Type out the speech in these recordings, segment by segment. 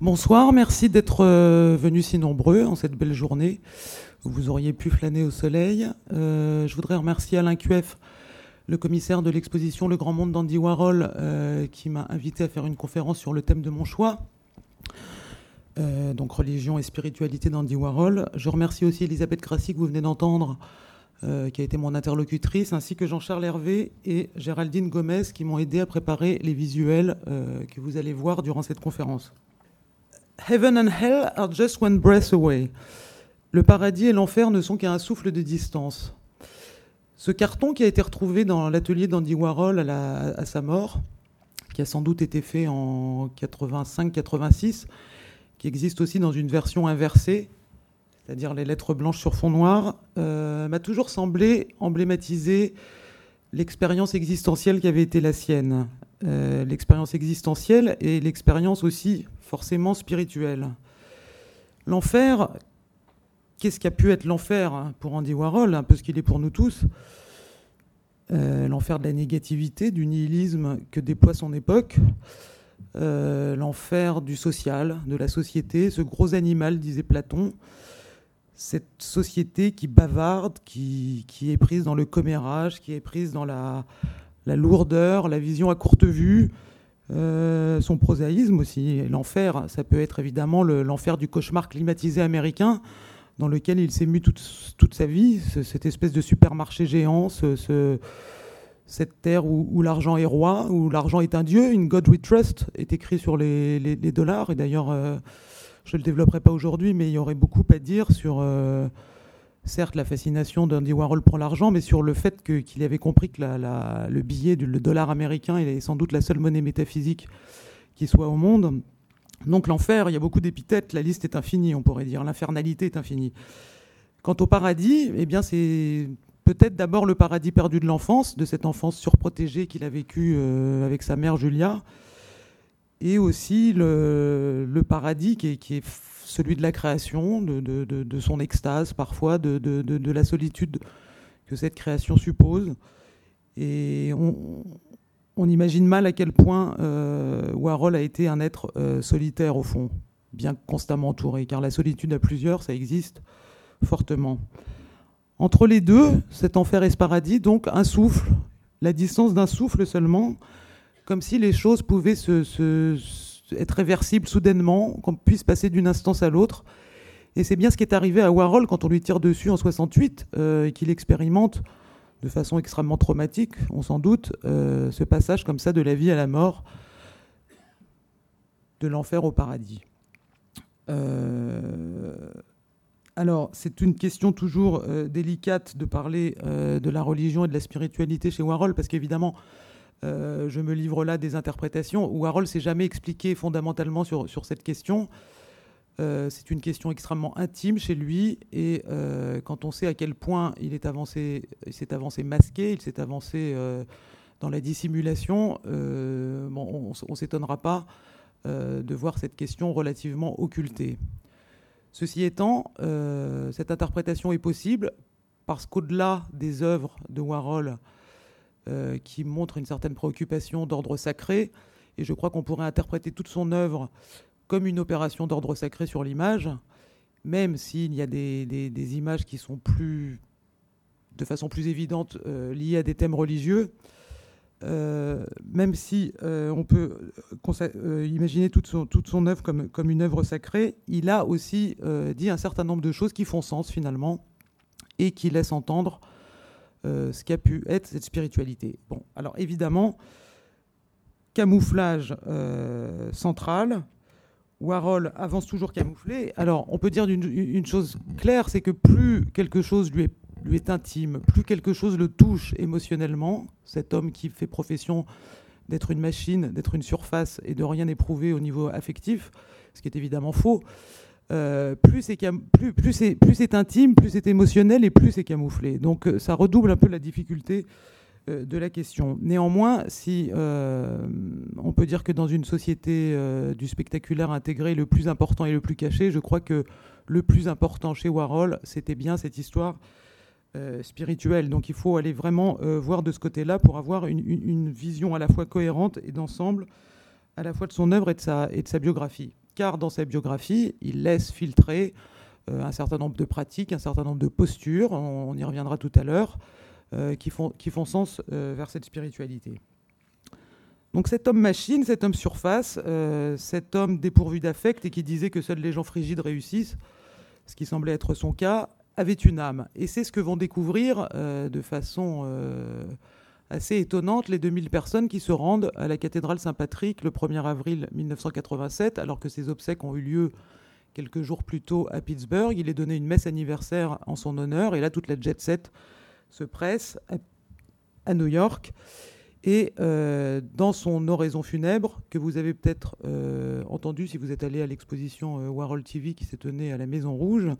Bonsoir, merci d'être euh, venus si nombreux en cette belle journée où vous auriez pu flâner au soleil. Euh, je voudrais remercier Alain QF, le commissaire de l'exposition Le Grand Monde d'Andy Warhol, euh, qui m'a invité à faire une conférence sur le thème de mon choix. donc religion et spiritualité d'Andy Warhol. Je remercie aussi Elisabeth Grassi que vous venez d'entendre, qui a été mon interlocutrice, ainsi que Jean-Charles Hervé et Géraldine Gomez qui m'ont aidé à préparer les visuels que vous allez voir durant cette conférence. Heaven and hell are just one breath away. Le paradis et l'enfer ne sont qu'à un souffle de distance. Ce carton qui a été retrouvé dans l'atelier d'Andy Warhol à, sa mort, qui a sans doute été fait en 85-86, qui existe aussi dans une version inversée, c'est-à-dire les lettres blanches sur fond noir, euh, m'a toujours semblé emblématiser l'expérience existentielle qui avait été la sienne. Euh, l'expérience existentielle et l'expérience aussi forcément spirituelle. L'enfer, qu'est-ce qu'a pu être l'enfer hein, pour Andy Warhol, un peu ce qu'il est pour nous tous euh, L'enfer de la négativité, du nihilisme que déploie son époque, euh, l'enfer du social, de la société, ce gros animal, disait Platon, cette société qui bavarde, qui, qui est prise dans le commérage, qui est prise dans la, la lourdeur, la vision à courte vue, euh, son prosaïsme aussi. L'enfer, ça peut être évidemment l'enfer du cauchemar climatisé américain dans lequel il s'est mu toute, sa vie, cette espèce de supermarché géant, cette terre où, l'argent est roi, où l'argent est un dieu, une God we trust est écrit sur les, dollars. Et d'ailleurs, euh, je ne le développerai pas aujourd'hui, mais il y aurait beaucoup à dire sur... Euh, certes la fascination d'Andy Warhol pour l'argent, mais sur le fait qu'il avait compris que le billet, du, le dollar américain est sans doute la seule monnaie métaphysique qui soit au monde. Donc l'enfer, il y a beaucoup d'épithètes, la liste est infinie, on pourrait dire, l'infernalité est infinie. Quant au paradis, eh bien c'est peut-être d'abord le paradis perdu de l'enfance, de cette enfance surprotégée qu'il a vécue euh, avec sa mère Julia, et aussi le, paradis qui est celui de la création, de, son extase parfois, de, la solitude que cette création suppose. Et on, imagine mal à quel point euh, Warhol a été un être euh, solitaire au fond, bien constamment entouré, car la solitude à plusieurs, ça existe fortement. Entre les deux, cet enfer et ce paradis, donc un souffle, la distance d'un souffle seulement, comme si les choses pouvaient se être réversible soudainement, qu'on puisse passer d'une instance à l'autre. Et c'est bien ce qui est arrivé à Warhol quand on lui tire dessus en 68 euh, et qu'il expérimente de façon extrêmement traumatique, on s'en doute, euh, ce passage comme ça de la vie à la mort, de l'enfer au paradis. Euh, alors, c'est une question toujours délicate de parler de la religion et de la spiritualité chez Warhol, parce qu'évidemment, euh, je me livre là des interprétations où Harold s'est jamais expliqué fondamentalement sur, sur cette question. Euh, c'est une question extrêmement intime chez lui et euh, quand on sait à quel point il s'est avancé masqué, il s'est avancé dans la dissimulation, bon, on ne s'étonnera pas de voir cette question relativement occultée. Ceci étant, cette interprétation est possible parce qu'au-delà des œuvres de Warhol, euh, qui montre une certaine préoccupation d'ordre sacré. Et je crois qu'on pourrait interpréter toute son œuvre comme une opération d'ordre sacré sur l'image, même s'il y a des, images qui sont plus, de façon plus évidente euh, liées à des thèmes religieux. Euh, même si on peut imaginer toute son, œuvre comme, comme une œuvre sacrée, il a aussi dit un certain nombre de choses qui font sens finalement et qui laissent entendre euh, ce qu'a pu être cette spiritualité. Bon, alors évidemment, camouflage euh, central. Warhol avance toujours camouflé. Alors, on peut dire une, chose claire, c'est que plus quelque chose lui est, lui est intime, plus quelque chose le touche émotionnellement, cet homme qui fait profession d'être une machine, d'être une surface et de rien éprouver au niveau affectif, ce qui est évidemment faux, euh, plus c'est plus, plus plus intime, plus c'est émotionnel et plus c'est camouflé. Donc euh, ça redouble un peu la difficulté euh, de la question. Néanmoins, si on peut dire que dans une société du spectaculaire intégré, le plus important et le plus caché, je crois que le plus important chez Warhol, c'était bien cette histoire spirituelle. Donc il faut aller vraiment voir de ce côté-là pour avoir une, vision à la fois cohérente et d'ensemble, à la fois de son œuvre et de sa biographie car dans sa biographie, il laisse filtrer un certain nombre de pratiques, un certain nombre de postures, on, y reviendra tout à l'heure, qui, font, qui font sens vers cette spiritualité. Donc cet homme machine, cet homme surface, cet homme dépourvu d'affect et qui disait que seuls les gens frigides réussissent, ce qui semblait être son cas, avait une âme. Et c'est ce que vont découvrir euh, de façon euh, assez étonnante les 2000 personnes qui se rendent à la cathédrale Saint-Patrick le 1er avril 1987, alors que ces obsèques ont eu lieu quelques jours plus tôt à Pittsburgh. Il est donné une messe anniversaire en son honneur, et là toute la jet set se presse à, New York. Et euh, dans son oraison funèbre, que vous avez peut-être entendu si vous êtes allé à l'exposition Warhol TV qui s'est tenue à la Maison Rouge,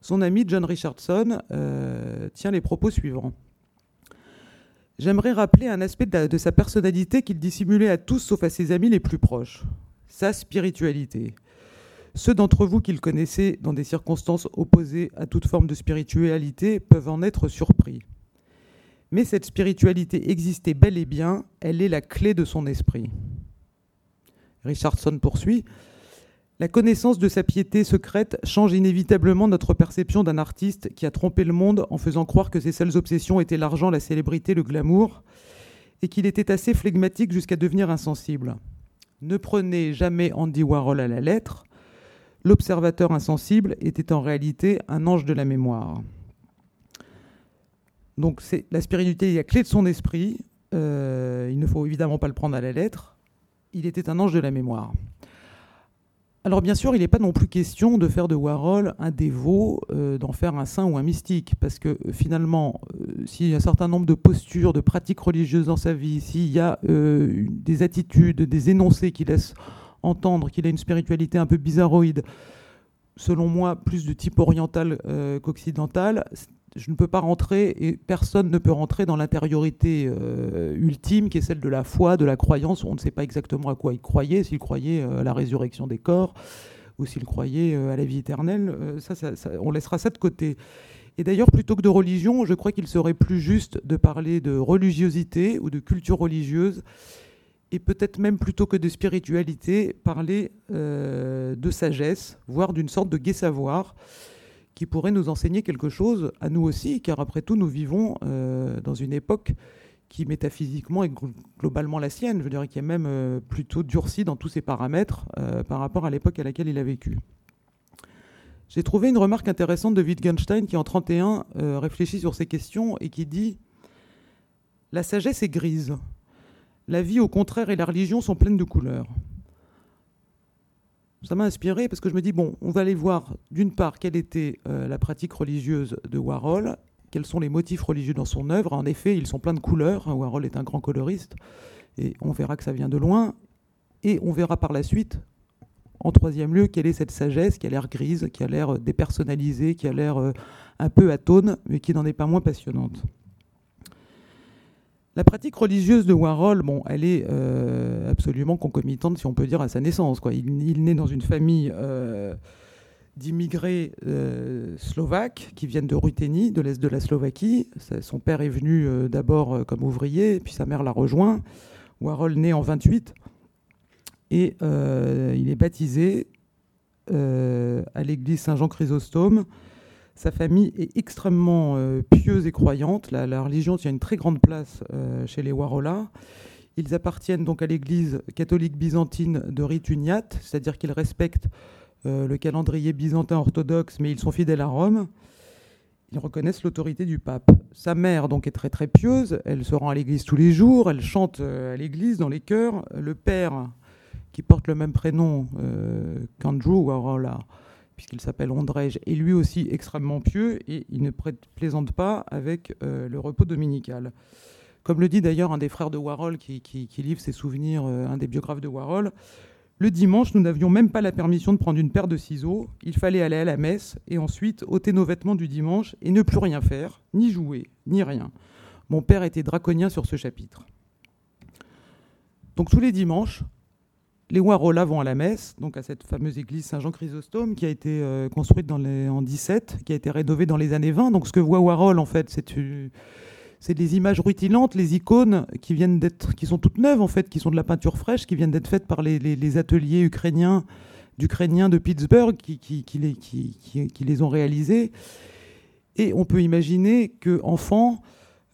son ami John Richardson euh, tient les propos suivants. J'aimerais rappeler un aspect de, sa personnalité qu'il dissimulait à tous sauf à ses amis les plus proches, sa spiritualité. Ceux d'entre vous qui le connaissaient dans des circonstances opposées à toute forme de spiritualité peuvent en être surpris. Mais cette spiritualité existait bel et bien, elle est la clé de son esprit. Richardson poursuit, la connaissance de sa piété secrète change inévitablement notre perception d'un artiste qui a trompé le monde en faisant croire que ses seules obsessions étaient l'argent, la célébrité, le glamour, et qu'il était assez flegmatique jusqu'à devenir insensible. Ne prenez jamais Andy Warhol à la lettre. L'observateur insensible était en réalité un ange de la mémoire. Donc c'est la spiritualité est la clé de son esprit. Euh, il ne faut évidemment pas le prendre à la lettre. Il était un ange de la mémoire. Alors bien sûr, il n'est pas non plus question de faire de Warhol un dévot, euh, d'en faire un saint ou un mystique, parce que euh, finalement, euh, s'il y a un certain nombre de postures, de pratiques religieuses dans sa vie, s'il y a des attitudes, des énoncés qui laissent entendre qu'il a une spiritualité un peu bizarroïde, selon moi plus de type oriental qu'occidental, je ne peux pas rentrer et personne ne peut rentrer dans l'intériorité euh, ultime qui est celle de la foi, de la croyance. On ne sait pas exactement à quoi il croyait, s'il croyait euh, à la résurrection des corps ou s'il croyait euh, à la vie éternelle. Ça, on laissera ça de côté. Et d'ailleurs, plutôt que de religion, je crois qu'il serait plus juste de parler de religiosité ou de culture religieuse, et peut-être même plutôt que de spiritualité, parler de sagesse, voire d'une sorte de gai savoir qui pourrait nous enseigner quelque chose à nous aussi, car après tout, nous vivons euh, dans une époque qui métaphysiquement est globalement la sienne, je dire, qui est même euh, plutôt durcie dans tous ses paramètres euh, par rapport à l'époque à laquelle il a vécu. J'ai trouvé une remarque intéressante de Wittgenstein qui, en 31, réfléchit sur ces questions et qui dit La sagesse est grise. La vie, au contraire, et la religion sont pleines de couleurs ça m'a inspiré parce que je me dis, bon, on va aller voir d'une part quelle était euh, la pratique religieuse de Warhol, quels sont les motifs religieux dans son œuvre. En effet, ils sont pleins de couleurs. Warhol est un grand coloriste et on verra que ça vient de loin. Et on verra par la suite, en troisième lieu, quelle est cette sagesse qui a l'air grise, qui a l'air dépersonnalisée, qui a l'air euh, un peu atone, mais qui n'en est pas moins passionnante. La pratique religieuse de Warhol, bon, elle est euh, absolument concomitante, si on peut dire, à sa naissance. Il, naît dans une famille euh, d'immigrés euh, slovaques qui viennent de Ruthénie, de l'est de la Slovaquie. son père est venu d'abord comme ouvrier, puis sa mère l'a rejoint. Warhol naît en 28 et il est baptisé à l'église Saint-Jean-Chrysostome sa famille est extrêmement euh, pieuse et croyante. La, religion tient une très grande place euh, chez les Warola. Ils appartiennent donc à l'église catholique byzantine de rite uniate, c'est-à-dire qu'ils respectent euh, le calendrier byzantin orthodoxe, mais ils sont fidèles à Rome. Ils reconnaissent l'autorité du pape. Sa mère donc est très très pieuse, elle se rend à l'église tous les jours, elle chante à l'église dans les chœurs. Le père, qui porte le même prénom qu'Andrew Warola, puisqu'il s'appelle Ondrej, est lui aussi extrêmement pieux et il ne plaisante pas avec euh, le repos dominical. Comme le dit d'ailleurs un des frères de Warhol qui, livre ses souvenirs, euh, un des biographes de Warhol, le dimanche, nous n'avions même pas la permission de prendre une paire de ciseaux. Il fallait aller à la messe et ensuite ôter nos vêtements du dimanche et ne plus rien faire, ni jouer, ni rien. Mon père était draconien sur ce chapitre. Donc tous les dimanches, les Warola vont à la messe, donc à cette fameuse église Saint-Jean-Chrysostome qui a été euh, construite dans les, en 17, qui a été rénovée dans les années 20. Donc ce que voit Warhol, en fait, c'est des images rutilantes, les icônes qui viennent d'être, qui sont toutes neuves en fait, qui sont de la peinture fraîche, qui viennent d'être faites par les, ateliers ukrainiens d'Ukrainiens de Pittsburgh qui, les, ont réalisés. Et on peut imaginer qu'enfant,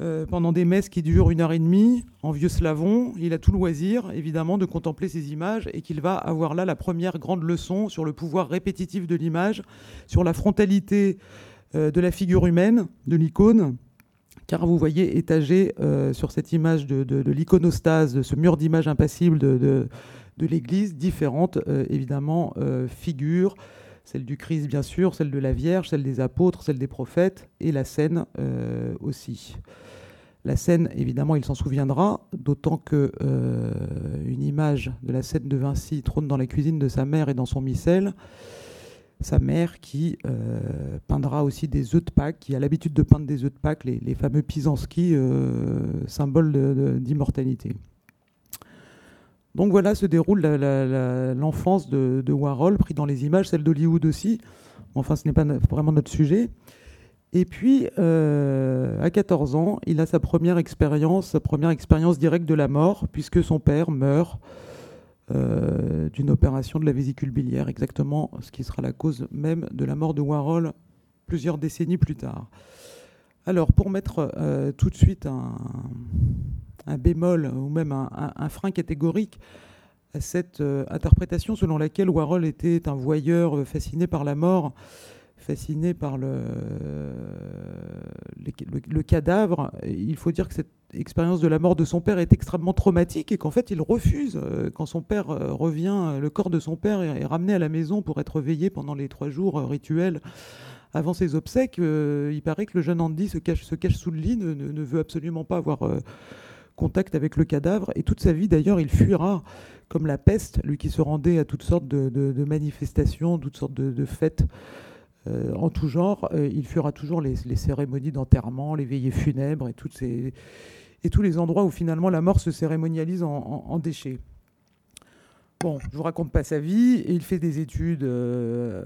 euh, pendant des messes qui durent une heure et demie, en vieux slavon, il a tout le loisir, évidemment, de contempler ces images et qu'il va avoir là la première grande leçon sur le pouvoir répétitif de l'image, sur la frontalité euh, de la figure humaine, de l'icône, car vous voyez étagé euh, sur cette image de, l'iconostase, de ce mur d'image impassible de, l'Église, différentes, évidemment, figures, celle du Christ bien sûr, celle de la Vierge, celle des apôtres, celle des prophètes, et la scène aussi. La scène, évidemment, il s'en souviendra, d'autant que une image de la scène de Vinci trône dans la cuisine de sa mère et dans son missel sa mère qui euh, peindra aussi des œufs de Pâques, qui a l'habitude de peindre des œufs de Pâques, les, fameux Pisanski, euh, symboles d'immortalité. Donc voilà se déroule l'enfance de, Warhol, pris dans les images, celle d'Hollywood aussi. Enfin, ce n'est pas vraiment notre sujet. Et puis, euh, à 14 ans, il a sa première expérience, sa première expérience directe de la mort, puisque son père meurt euh, d'une opération de la vésicule biliaire, exactement ce qui sera la cause même de la mort de Warhol plusieurs décennies plus tard. Alors, pour mettre euh, tout de suite un, bémol ou même un, frein catégorique à cette euh, interprétation selon laquelle Warhol était un voyeur fasciné par la mort, fasciné par le, cadavre. Il faut dire que cette expérience de la mort de son père est extrêmement traumatique et qu'en fait il refuse, euh, quand son père euh, revient, le corps de son père est ramené à la maison pour être veillé pendant les trois jours euh, rituels avant ses obsèques. il paraît que le jeune Andy se cache sous le lit, ne, veut absolument pas avoir contact avec le cadavre. Et toute sa vie, d'ailleurs, il fuira comme la peste, lui qui se rendait à toutes sortes de, manifestations, toutes sortes de fêtes euh, en tout genre. Euh, il fera toujours les, cérémonies d'enterrement, les veillées funèbres et, et tous les endroits où finalement la mort se cérémonialise en, déchets. Bon, je vous raconte pas sa vie. il fait des études euh,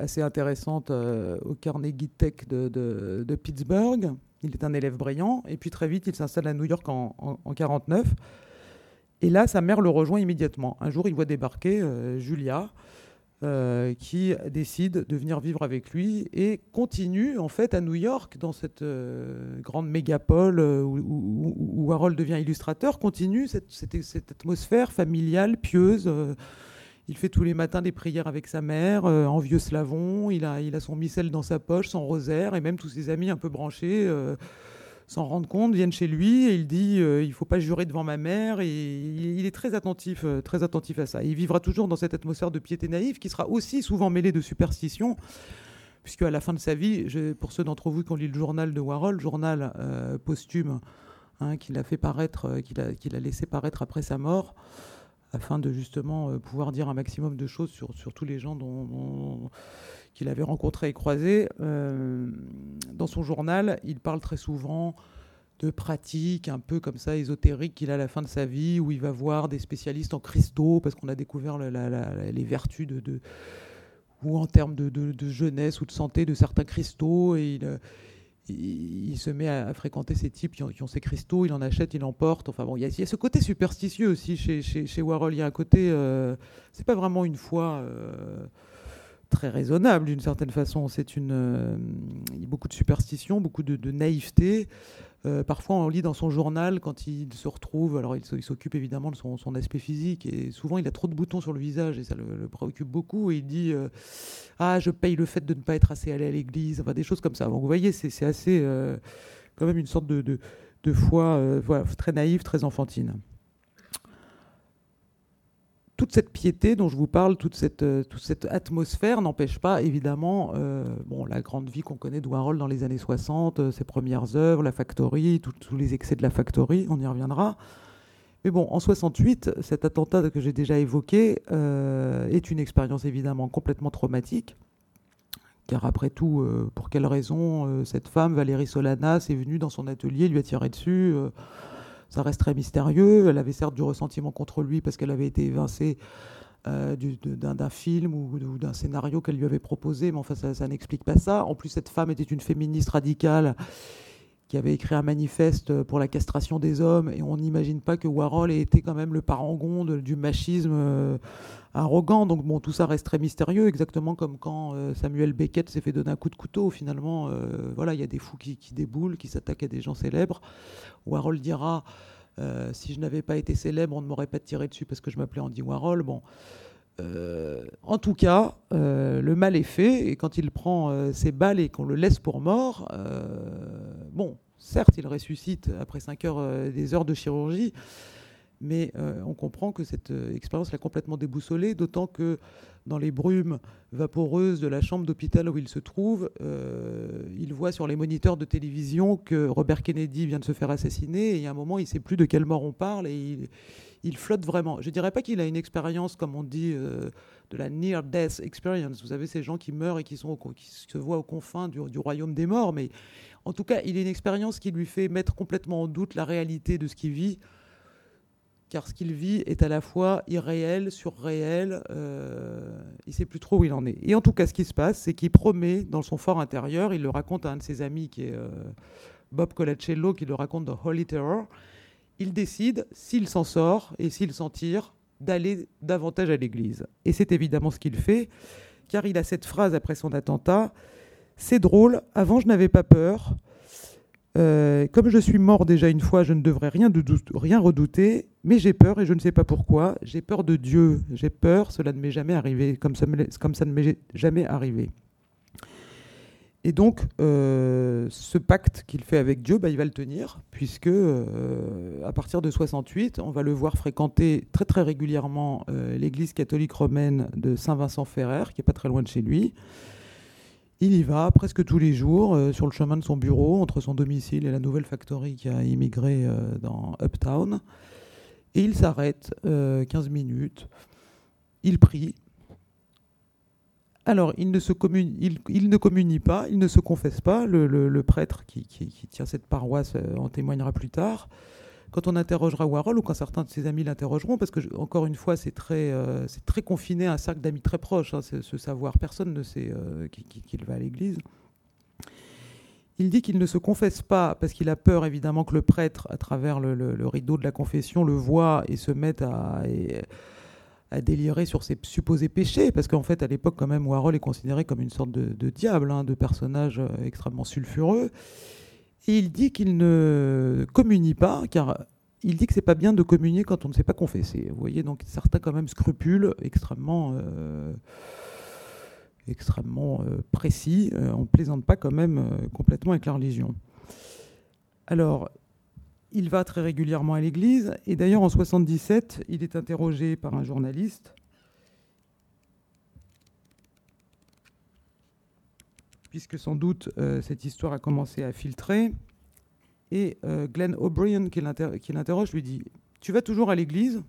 assez intéressantes au Carnegie Tech de, Pittsburgh. Il est un élève brillant. Et puis très vite, il s'installe à New York en, 1949. Et là, sa mère le rejoint immédiatement. Un jour, il voit débarquer Julia, euh, qui décide de venir vivre avec lui et continue en fait à New York, dans cette euh, grande mégapole euh, où, Harold devient illustrateur, continue cette, atmosphère familiale, pieuse. Il fait tous les matins des prières avec sa mère, en vieux slavon, il a, son missel dans sa poche, son rosaire, et même tous ses amis un peu branchés s'en rendent compte, viennent chez lui et il dit euh, il faut pas jurer devant ma mère et il, est très attentif, euh, très attentif à ça. il vivra toujours dans cette atmosphère de piété naïve qui sera aussi souvent mêlée de superstition. Puisque à la fin de sa vie, pour ceux d'entre vous qui ont lu le journal de Warhol, journal euh, posthume hein, qu'il a fait paraître, qu'il a laissé paraître après sa mort, afin de justement pouvoir dire un maximum de choses sur, sur tous les gens dont qu'il avait rencontré et croisé, euh, dans son journal, il parle très souvent de pratiques un peu comme ça ésotériques qu'il a à la fin de sa vie, où il va voir des spécialistes en cristaux, parce qu'on a découvert les vertus de, ou en termes de, jeunesse ou de santé de certains cristaux, et il, il, se met à, fréquenter ces types qui ont, ces cristaux, il en achète, il en porte. Enfin bon, il y, a, ce côté superstitieux aussi chez, Warhol. Il y a un côté, euh, c'est pas vraiment une foi. Euh, très raisonnable d'une certaine façon. C'est une, euh, il y a beaucoup de superstitions, beaucoup de, naïveté. Euh, parfois, on lit dans son journal quand il se retrouve. Alors, il, s'occupe évidemment de son, aspect physique et souvent, il a trop de boutons sur le visage et ça le, préoccupe beaucoup. Et il dit euh, Ah, je paye le fait de ne pas être assez allé à l'église. Enfin, des choses comme ça. Donc, vous voyez, c'est assez, quand même, une sorte de, de, foi très naïve, très enfantine toute cette piété dont je vous parle, toute cette, euh, atmosphère n'empêche pas évidemment euh, la grande vie qu'on connaît de Warhol dans les années 60, euh, ses premières œuvres, la Factory, tous les excès de la Factory, on y reviendra. Mais bon, en 68, cet attentat que j'ai déjà évoqué est une expérience évidemment complètement traumatique. Car après tout, pour quelle raison cette femme, Valérie Solanas, est venue dans son atelier, lui a tiré dessus ça reste très mystérieux. Elle avait certes du ressentiment contre lui parce qu'elle avait été évincée euh, d'un film ou, d'un scénario qu'elle lui avait proposé, mais enfin ça, n'explique pas ça. En plus, cette femme était une féministe radicale qui avait écrit un manifeste pour la castration des hommes, et on n'imagine pas que Warhol ait été quand même le parangon du machisme euh, arrogant. Donc bon, tout ça reste très mystérieux, exactement comme quand euh, Samuel Beckett s'est fait donner un coup de couteau. Finalement, euh, voilà, il y a des fous qui, qui déboulent, qui s'attaquent à des gens célèbres. Warhol dira si je n'avais pas été célèbre, on ne m'aurait pas tiré dessus parce que je m'appelais Andy Warhol. Bon. En tout cas, le mal est fait, et quand il prend ses balles et qu'on le laisse pour mort, bon, certes, il ressuscite après 5 heures des heures de chirurgie, mais euh, on comprend que cette euh, expérience l'a complètement déboussolé, d'autant que dans les brumes vaporeuses de la chambre d'hôpital où il se trouve, euh, il voit sur les moniteurs de télévision que Robert Kennedy vient de se faire assassiner, et a un moment, il ne sait plus de quelle mort on parle, et il, flotte vraiment. Je ne dirais pas qu'il a une expérience, comme on dit, de la near-death experience. Vous savez, ces gens qui meurent et qui se voient aux confins du, du royaume des morts, mais en tout cas, il a une expérience qui lui fait mettre complètement en doute la réalité de ce qu'il vit car ce qu'il vit est à la fois irréel, surréel, euh, il ne sait plus trop où il en est. Et en tout cas, ce qui se passe, c'est qu'il promet dans son fort intérieur, il le raconte à un de ses amis qui est euh, Bob Colacello, qui le raconte dans Holy Terror, il décide, s'il s'en sort et s'il s'en tire, d'aller davantage à l'église. Et c'est évidemment ce qu'il fait, car il a cette phrase après son attentat, c'est drôle, avant je n'avais pas peur, euh, comme je suis mort déjà une fois, je ne devrais rien, redouter, mais j'ai peur et je ne sais pas pourquoi. J'ai peur de Dieu, j'ai peur, cela ne m'est jamais arrivé, comme ça, comme ça ne m'est jamais arrivé. Et donc, euh, ce pacte qu'il fait avec Dieu, bah, il va le tenir, puisque euh, à partir de 68, on va le voir fréquenter très très régulièrement l'église catholique romaine de Saint-Vincent-Ferrer, qui est pas très loin de chez lui. Il y va presque tous les jours euh, sur le chemin de son bureau, entre son domicile et la nouvelle factory qui a immigré euh, dans Uptown. Et il s'arrête 15 euh, minutes. Il prie. Alors, il ne, se il, ne communie pas, il ne se confesse pas. Le, prêtre qui, tient cette paroisse en témoignera plus tard quand on interrogera Warhol ou quand certains de ses amis l'interrogeront, parce que, encore une fois, c'est très, euh, c'est très confiné à un cercle d'amis très proches, hein, ce savoir. Personne ne sait euh, qu'il va à l'église. Il dit qu'il ne se confesse pas parce qu'il a peur, évidemment, que le prêtre, à travers le, rideau de la confession, le voit et se mette à, à délirer sur ses supposés péchés, parce qu'en fait, à l'époque, quand même, Warhol est considéré comme une sorte de, diable, hein, de personnage euh, extrêmement sulfureux. Et il dit qu'il ne communie pas, car il dit que c'est pas bien de communier quand on ne sait pas confesser. Vous voyez, donc certains quand même scrupules extrêmement, euh, extrêmement euh, précis. Euh, on ne plaisante pas quand même complètement avec la religion. Alors, il va très régulièrement à l'église, et d'ailleurs en 77, il est interrogé par un journaliste puisque sans doute euh, cette histoire a commencé à filtrer. Et euh, Glenn O'Brien, qui l'interroge, lui dit Tu vas toujours à l'église?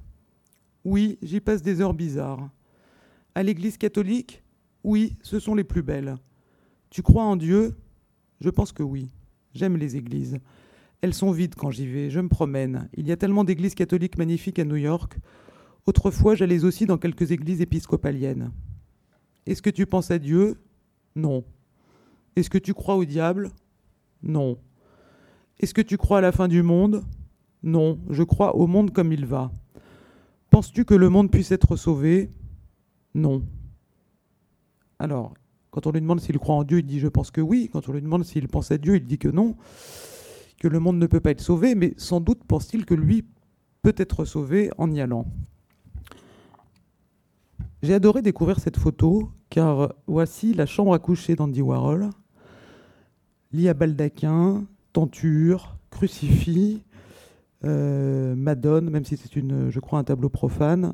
Oui, j'y passe des heures bizarres. À l'église catholique? Oui, ce sont les plus belles. Tu crois en Dieu? Je pense que oui. J'aime les églises. Elles sont vides quand j'y vais, je me promène. Il y a tellement d'églises catholiques magnifiques à New York. Autrefois, j'allais aussi dans quelques églises épiscopaliennes. Est-ce que tu penses à Dieu? Non. Est-ce que tu crois au diable? Non. Est-ce que tu crois à la fin du monde? Non, je crois au monde comme il va. Penses-tu que le monde puisse être sauvé? Non. Alors, quand on lui demande s'il croit en Dieu, il dit je pense que oui. Quand on lui demande s'il pense à Dieu, il dit que non, que le monde ne peut pas être sauvé, mais sans doute pense-t-il que lui peut être sauvé en y allant. J'ai adoré découvrir cette photo car voici la chambre à coucher d'Andy Warhol, lit à baldaquin, tenture, crucifix, euh, Madone, même si c'est une, je crois, un tableau profane.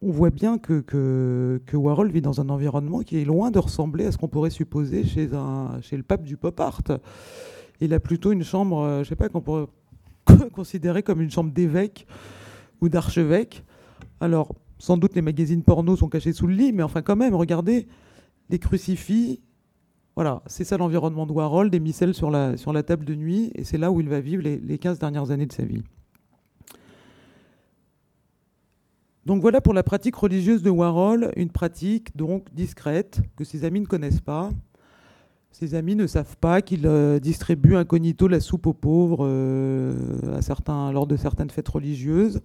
On voit bien que, que, Warhol vit dans un environnement qui est loin de ressembler à ce qu'on pourrait supposer chez, un, chez le pape du pop art. Il a plutôt une chambre, euh, je sais pas, qu'on pourrait considérer comme une chambre d'évêque ou d'archevêque. Alors, sans doute les magazines porno sont cachés sous le lit, mais enfin quand même, regardez, les crucifix, voilà, c'est ça l'environnement de Warhol, des micelles sur la, table de nuit, et c'est là où il va vivre les, les 15 dernières années de sa vie. Donc voilà pour la pratique religieuse de Warhol, une pratique donc discrète, que ses amis ne connaissent pas. Ses amis ne savent pas qu'il euh, distribue incognito la soupe aux pauvres à certains, lors de certaines fêtes religieuses.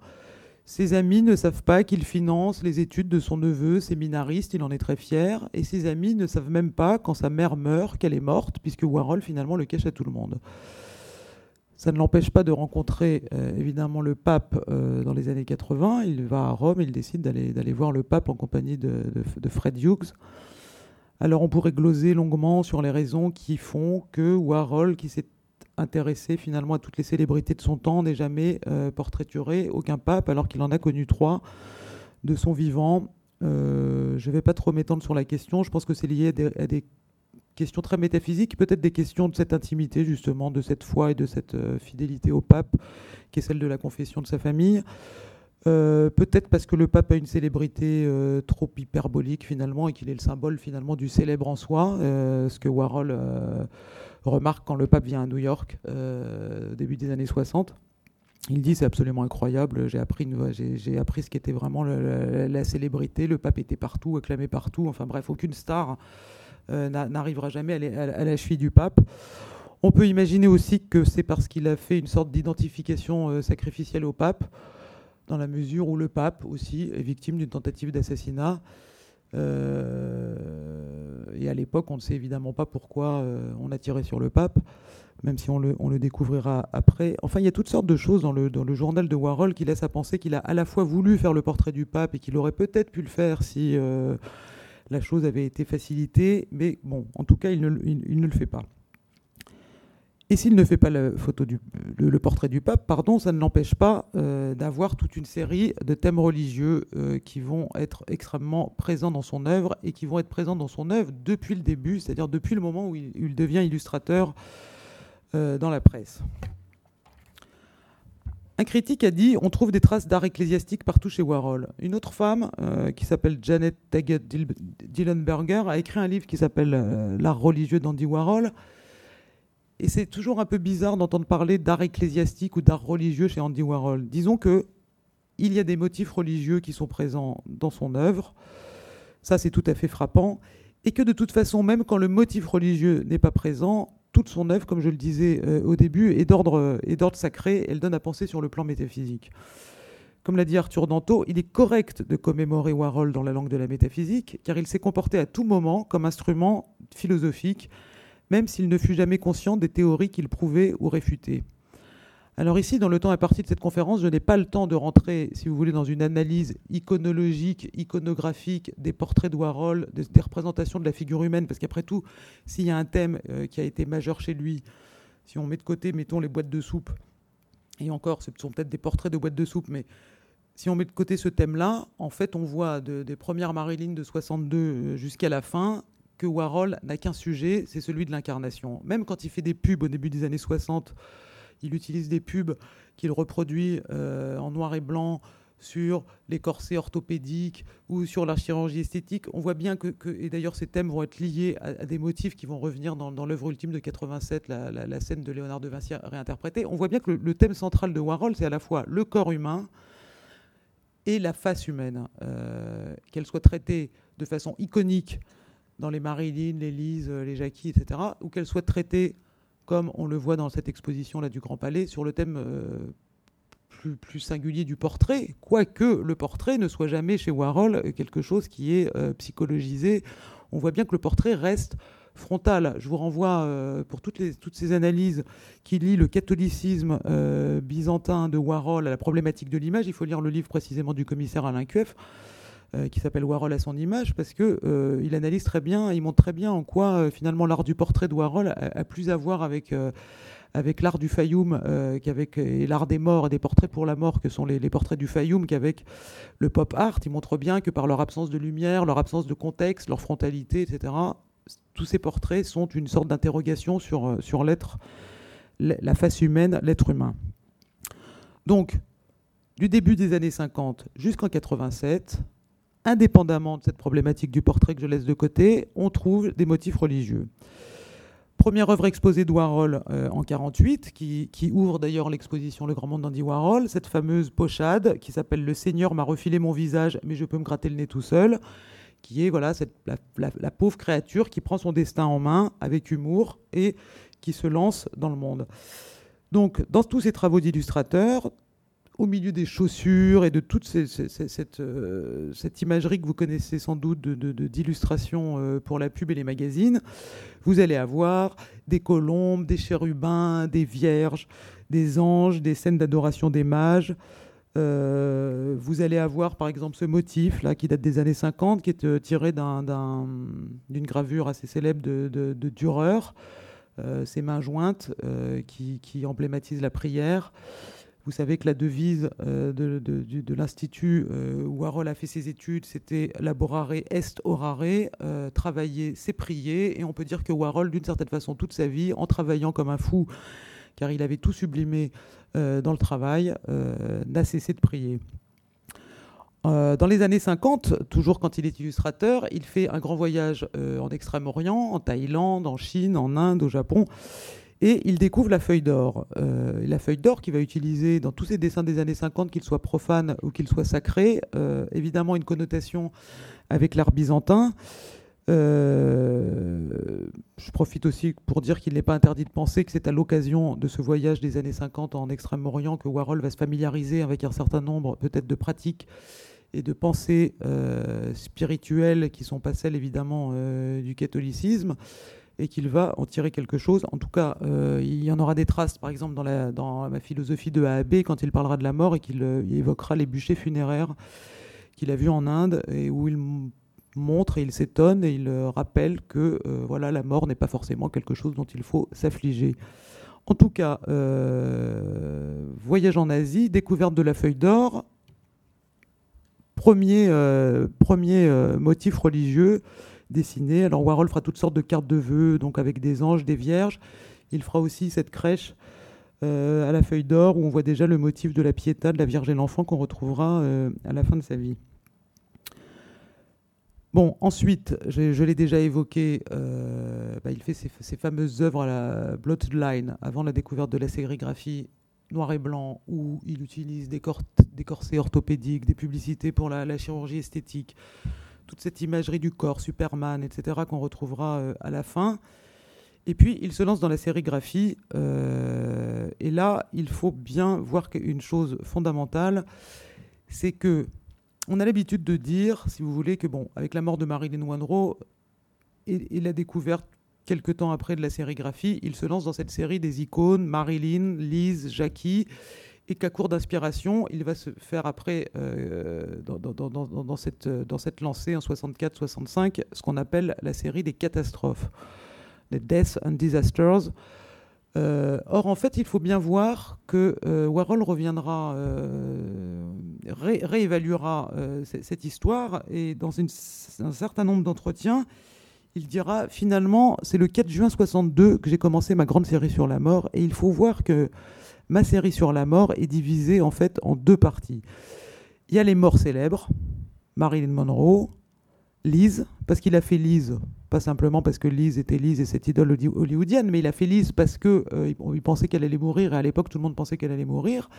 Ses amis ne savent pas qu'il finance les études de son neveu, séminariste, il en est très fier. Et ses amis ne savent même pas, quand sa mère meurt, qu'elle est morte, puisque Warhol finalement le cache à tout le monde. Ça ne l'empêche pas de rencontrer euh, évidemment le pape euh, dans les années 80. Il va à Rome, il décide d'aller voir le pape en compagnie de, Fred Hughes. Alors on pourrait gloser longuement sur les raisons qui font que Warhol, qui s'est intéressé finalement à toutes les célébrités de son temps, n'est jamais euh, portraituré aucun pape, alors qu'il en a connu trois de son vivant. je ne vais pas trop m'étendre sur la question. Je pense que c'est lié à des questions très métaphysiques, peut-être des questions de cette intimité, justement, de cette foi et de cette euh, fidélité au pape, qui est celle de la confession de sa famille. Euh, peut-être parce que le pape a une célébrité euh, trop hyperbolique finalement et qu'il est le symbole finalement du célèbre en soi, ce que Warhol remarque quand le pape vient à New York au début des années 60. Il dit c'est absolument incroyable, j'ai appris, appris ce qu'était vraiment la, la, célébrité, le pape était partout, acclamé partout, enfin bref, aucune star euh, n'arrivera jamais à la cheville du pape. On peut imaginer aussi que c'est parce qu'il a fait une sorte d'identification euh, sacrificielle au pape, dans la mesure où le pape aussi est victime d'une tentative d'assassinat. Euh, et à l'époque, on ne sait évidemment pas pourquoi on a tiré sur le pape, même si on le, découvrira après. Enfin, il y a toutes sortes de choses dans le, dans le journal de Warhol qui laissent à penser qu'il a à la fois voulu faire le portrait du pape et qu'il aurait peut-être pu le faire si la chose avait été facilitée, mais bon, en tout cas, il ne, le fait pas. Et s'il ne fait pas photo du, le, portrait du pape, pardon, ça ne l'empêche pas euh, d'avoir toute une série de thèmes religieux euh, qui vont être extrêmement présents dans son œuvre et qui vont être présents dans son œuvre depuis le début, c'est-à-dire depuis le moment où il, devient illustrateur euh, dans la presse. Un critique a dit on trouve des traces d'art ecclésiastique partout chez Warhol. Une autre femme, qui s'appelle Janet Taggett Dillenberger, a écrit un livre qui s'appelle L'art religieux d'Andy Warhol. Et c'est toujours un peu bizarre d'entendre parler d'art ecclésiastique ou d'art religieux chez Andy Warhol. Disons que il y a des motifs religieux qui sont présents dans son œuvre. Ça, c'est tout à fait frappant. Et que de toute façon, même quand le motif religieux n'est pas présent, toute son œuvre, comme je le disais euh, au début, est d'ordre sacré. Elle donne à penser sur le plan métaphysique. Comme l'a dit Arthur Danto, il est correct de commémorer Warhol dans la langue de la métaphysique, car il s'est comporté à tout moment comme instrument philosophique, même s'il ne fut jamais conscient des théories qu'il prouvait ou réfutait. Alors ici, dans le temps imparti de cette conférence, je n'ai pas le temps de rentrer, si vous voulez, dans une analyse iconologique, iconographique des portraits de Warhol, des, représentations de la figure humaine, parce qu'après tout, s'il y a un thème euh, qui a été majeur chez lui, si on met de côté, mettons, les boîtes de soupe, et encore, ce sont peut-être des portraits de boîtes de soupe, mais si on met de côté ce thème-là, en fait, on voit des premières Marilyn de 62 euh, jusqu'à la fin que Warhol n'a qu'un sujet, c'est celui de l'incarnation. Même quand il fait des pubs au début des années 60, il utilise des pubs qu'il reproduit euh, en noir et blanc sur les corsets orthopédiques ou sur la chirurgie esthétique. On voit bien que, et d'ailleurs ces thèmes vont être liés à, des motifs qui vont revenir dans, l'œuvre ultime de 87, la, scène de Léonard de Vinci réinterprétée. On voit bien que le, thème central de Warhol, c'est à la fois le corps humain et la face humaine, euh, qu'elle soit traitée de façon iconique dans les Marilyn, les Lise, les Jackie, etc., ou qu'elle soit traitée comme on le voit dans cette exposition là du Grand Palais, sur le thème euh, plus, singulier du portrait, quoique le portrait ne soit jamais chez Warhol quelque chose qui est euh, psychologisé. On voit bien que le portrait reste frontal. Je vous renvoie euh, pour toutes ces analyses qui lient le catholicisme byzantin de Warhol à la problématique de l'image. Il faut lire le livre précisément du commissaire Alain Cueff. Euh, qui s'appelle Warhol à son image, parce que euh, il analyse très bien, il montre très bien en quoi euh, finalement l'art du portrait de Warhol a, plus à voir avec avec l'art du Fayoum qu'avec l'art des morts et des portraits pour la mort que sont les, portraits du Fayoum qu'avec le pop art. Il montre bien que par leur absence de lumière, leur absence de contexte, leur frontalité, etc. Tous ces portraits sont une sorte d'interrogation sur sur l'être, la face humaine, l'être humain. Donc, du début des années 50 jusqu'en 87, indépendamment de cette problématique du portrait que je laisse de côté, on trouve des motifs religieux. Première œuvre exposée de Warhol euh, en 48, qui, ouvre d'ailleurs l'exposition Le Grand Monde d'Andy Warhol, cette fameuse pochade qui s'appelle Le Seigneur m'a refilé mon visage, mais je peux me gratter le nez tout seul, qui est voilà, la, pauvre créature qui prend son destin en main avec humour et qui se lance dans le monde. Donc, dans tous ces travaux d'illustrateur, au milieu des chaussures et de toute cette, euh, cette, imagerie que vous connaissez sans doute d'illustration de, euh, pour la pub et les magazines, vous allez avoir des colombes, des chérubins, des vierges, des anges, des scènes d'adoration des mages. Euh, vous allez avoir par exemple ce motif là qui date des années 50, qui est tiré d'une gravure assez célèbre de, de Dürer, ces mains jointes qui, qui emblématisent la prière. Vous savez que la devise euh, de, l'Institut euh, où Warhol a fait ses études, c'était laborare est orare, euh, travailler, c'est prier. Et on peut dire que Warhol, d'une certaine façon, toute sa vie, en travaillant comme un fou, car il avait tout sublimé dans le travail, n'a cessé de prier. dans les années 50, toujours quand il est illustrateur, il fait un grand voyage en Extrême-Orient, en Thaïlande, en Chine, en Inde, au Japon. Et il découvre la feuille d'or. Euh, la feuille d'or qu'il va utiliser dans tous ses dessins des années 50, qu'ils soient profanes ou qu'ils soient sacrés, euh, évidemment une connotation avec l'art byzantin. Euh, je profite aussi pour dire qu'il n'est pas interdit de penser que c'est à l'occasion de ce voyage des années 50 en Extrême-Orient que Warhol va se familiariser avec un certain nombre peut-être de pratiques et de pensées spirituelles qui sont pas celles évidemment du catholicisme et qu'il va en tirer quelque chose. En tout cas, euh, il y en aura des traces, par exemple, dans, la, dans ma philosophie de A à B, quand il parlera de la mort et qu'il euh, évoquera les bûchers funéraires qu'il a vus en Inde et où il montre et il s'étonne et il euh, rappelle que voilà, la mort n'est pas forcément quelque chose dont il faut s'affliger. En tout cas, voyage en Asie, découverte de la feuille d'or, premier, premier motif religieux dessiner. Alors Warhol fera toutes sortes de cartes de vœux, donc avec des anges, des vierges. Il fera aussi cette crèche euh, à la feuille d'or où on voit déjà le motif de la piéta de la Vierge et l'enfant qu'on retrouvera euh, à la fin de sa vie. Bon, ensuite, je, l'ai déjà évoqué, euh, bah, il fait ces, fameuses œuvres à la Bloodline avant la découverte de la sérigraphie noir et blanc, où il utilise des, corsets orthopédiques, des publicités pour la chirurgie esthétique, toute cette imagerie du corps, Superman, etc., qu'on retrouvera euh, à la fin. Et puis, il se lance dans la sérigraphie. Euh, et là, il faut bien voir une chose fondamentale, c'est que on a l'habitude de dire, si vous voulez, que bon, avec la mort de Marilyn Monroe et, et la découverte quelques temps après de la sérigraphie, il se lance dans cette série des icônes, Marilyn, Lise, Jackie, et qu'à court d'inspiration, il va se faire après, euh, dans, cette, dans cette lancée en 64-65, ce qu'on appelle la série des catastrophes, les Deaths and Disasters. Euh, or, en fait, il faut bien voir que euh, Warhol reviendra, réévaluera cette histoire et dans un certain nombre d'entretiens, il dira finalement, c'est le 4 juin 62 que j'ai commencé ma grande série sur la mort et il faut voir que ma série sur la mort est divisée en fait en deux parties. Il y a les morts célèbres, Marilyn Monroe, Lise, parce qu'il a fait Lise, pas simplement parce que Lise était Lise et cette idole hollywoodienne, mais il a fait Lise parce que euh, il pensait qu'elle allait mourir et à l'époque tout le monde pensait qu'elle allait mourir.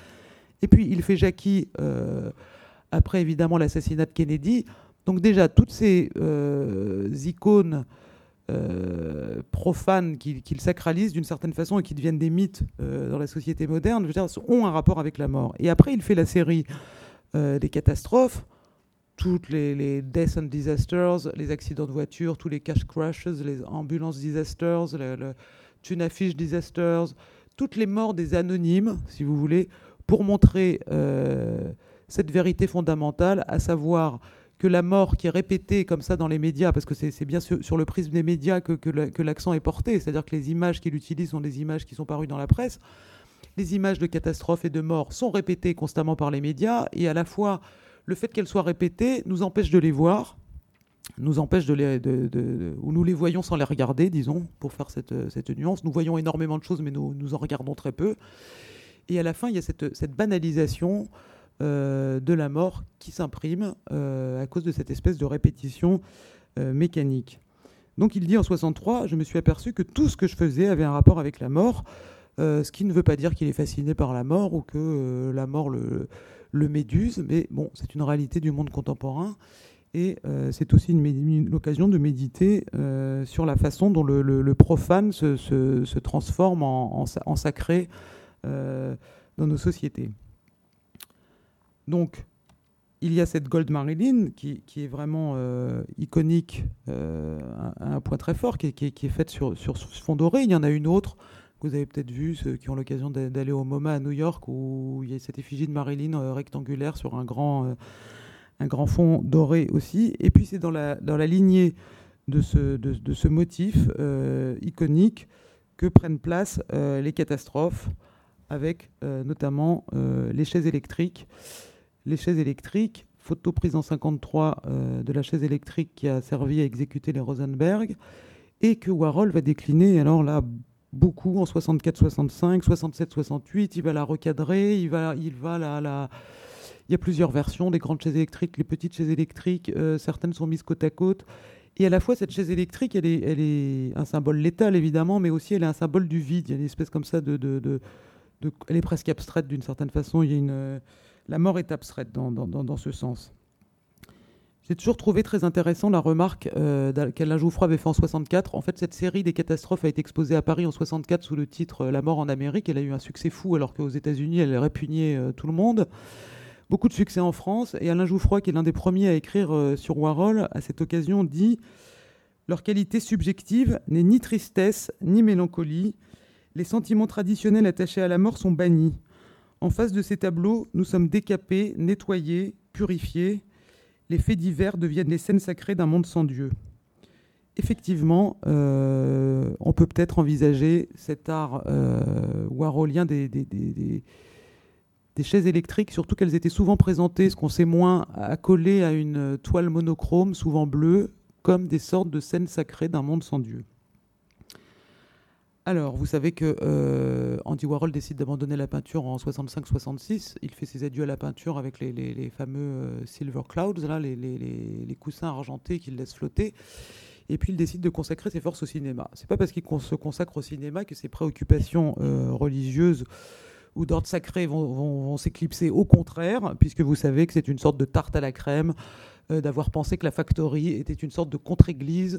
Et puis il fait Jackie euh, après évidemment l'assassinat de Kennedy. Donc déjà toutes ces euh, icônes euh, profanes qu'ils sacralisent d'une certaine façon et qui deviennent des mythes euh, dans la société moderne, ont un rapport avec la mort. Et après, il fait la série euh, des catastrophes, toutes les, les, death and disasters, les accidents de voiture, tous les cash crashes, les ambulances disasters, le, le tuna fish disasters, toutes les morts des anonymes, si vous voulez, pour montrer cette vérité fondamentale, à savoir que la mort qui est répétée comme ça dans les médias, parce que c'est bien sur, le prisme des médias que, l'accent est porté, c'est-à-dire que les images qu'il utilise sont des images qui sont parues dans la presse, les images de catastrophes et de morts sont répétées constamment par les médias, et à la fois le fait qu'elles soient répétées nous empêche de les voir, nous empêche de les, de, ou nous les voyons sans les regarder, disons, pour faire cette, nuance. Nous voyons énormément de choses, mais nous, en regardons très peu. Et à la fin, il y a cette, banalisation de la mort qui s'imprime euh, à cause de cette espèce de répétition euh, mécanique. Donc il dit en 63, je me suis aperçu que tout ce que je faisais avait un rapport avec la mort, ce qui ne veut pas dire qu'il est fasciné par la mort ou que la mort le, méduse, mais bon, c'est une réalité du monde contemporain. Et c'est aussi l'occasion de méditer sur la façon dont le, profane se, transforme en sacré dans nos sociétés. Donc, il y a cette Gold Marilyn qui, est vraiment euh, iconique euh, un point très fort, qui est, faite sur, sur, fond doré. Il y en a une autre que vous avez peut-être vue, ceux qui ont l'occasion d'aller au MoMA à New York, où il y a cette effigie de Marilyn euh, rectangulaire sur un grand, fond doré aussi. Et puis c'est dans la, dans la lignée de ce, de, ce motif iconique que prennent place les catastrophes, avec notamment les chaises électriques les chaises électriques, photo prise en 53 euh, de la chaise électrique qui a servi à exécuter les Rosenberg, et que Warhol va décliner, alors là, beaucoup en 64-65, 67-68, il va la recadrer, il va, il va la. Il y a plusieurs versions des grandes chaises électriques, les petites chaises électriques, euh, certaines sont mises côte à côte. Et à la fois, cette chaise électrique, elle est, elle est un symbole létal, évidemment, mais aussi elle est un symbole du vide. Il y a une espèce comme ça de, de, de elle est presque abstraite d'une certaine façon. Il y a une la mort est abstraite dans, ce sens. J'ai toujours trouvé très intéressant la remarque euh, qu'Alain Jouffroy avait fait en 64. En fait, cette série des catastrophes a été exposée à Paris en 64 sous le titre euh, La mort en Amérique. Elle a eu un succès fou alors qu'aux États-Unis, elle répugnait euh, tout le monde. Beaucoup de succès en France. Et Alain Jouffroy, qui est l'un des premiers à écrire sur Warhol, à cette occasion dit Leur qualité subjective n'est ni tristesse ni mélancolie. Les sentiments traditionnels attachés à la mort sont bannis. En face de ces tableaux, nous sommes décapés, nettoyés, purifiés. Les faits divers deviennent les scènes sacrées d'un monde sans Dieu. Effectivement, euh, on peut peut-être envisager cet art euh, des, chaises électriques, surtout qu'elles étaient souvent présentées, ce qu'on sait moins, accolées à une toile monochrome, souvent bleue, comme des sortes de scènes sacrées d'un monde sans Dieu. Alors, vous savez que euh, Andy Warhol décide d'abandonner la peinture en 65-66. Il fait ses adieux à la peinture avec les, fameux euh, Silver Clouds, là, les, coussins argentés qu'il laisse flotter. Et puis il décide de consacrer ses forces au cinéma. C'est pas parce qu'il se consacre au cinéma que ses préoccupations euh, religieuses ou d'ordre sacré vont, s'éclipser. Au contraire, puisque vous savez que c'est une sorte de tarte à la crème, d'avoir pensé que la Factory était une sorte de contre-église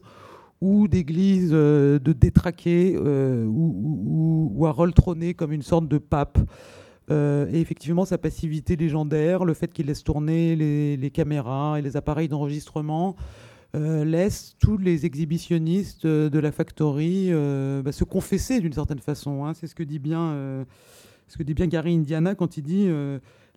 ou d'églises euh, de détraqués euh, ou, ou, Harold trôné comme une sorte de pape. Euh, et effectivement, sa passivité légendaire, le fait qu'il laisse tourner les, caméras et les appareils d'enregistrement, laisse tous les exhibitionnistes de la factory bah, se confesser d'une certaine façon. Hein. C'est ce que dit bien, ce que dit bien Gary Indiana quand il dit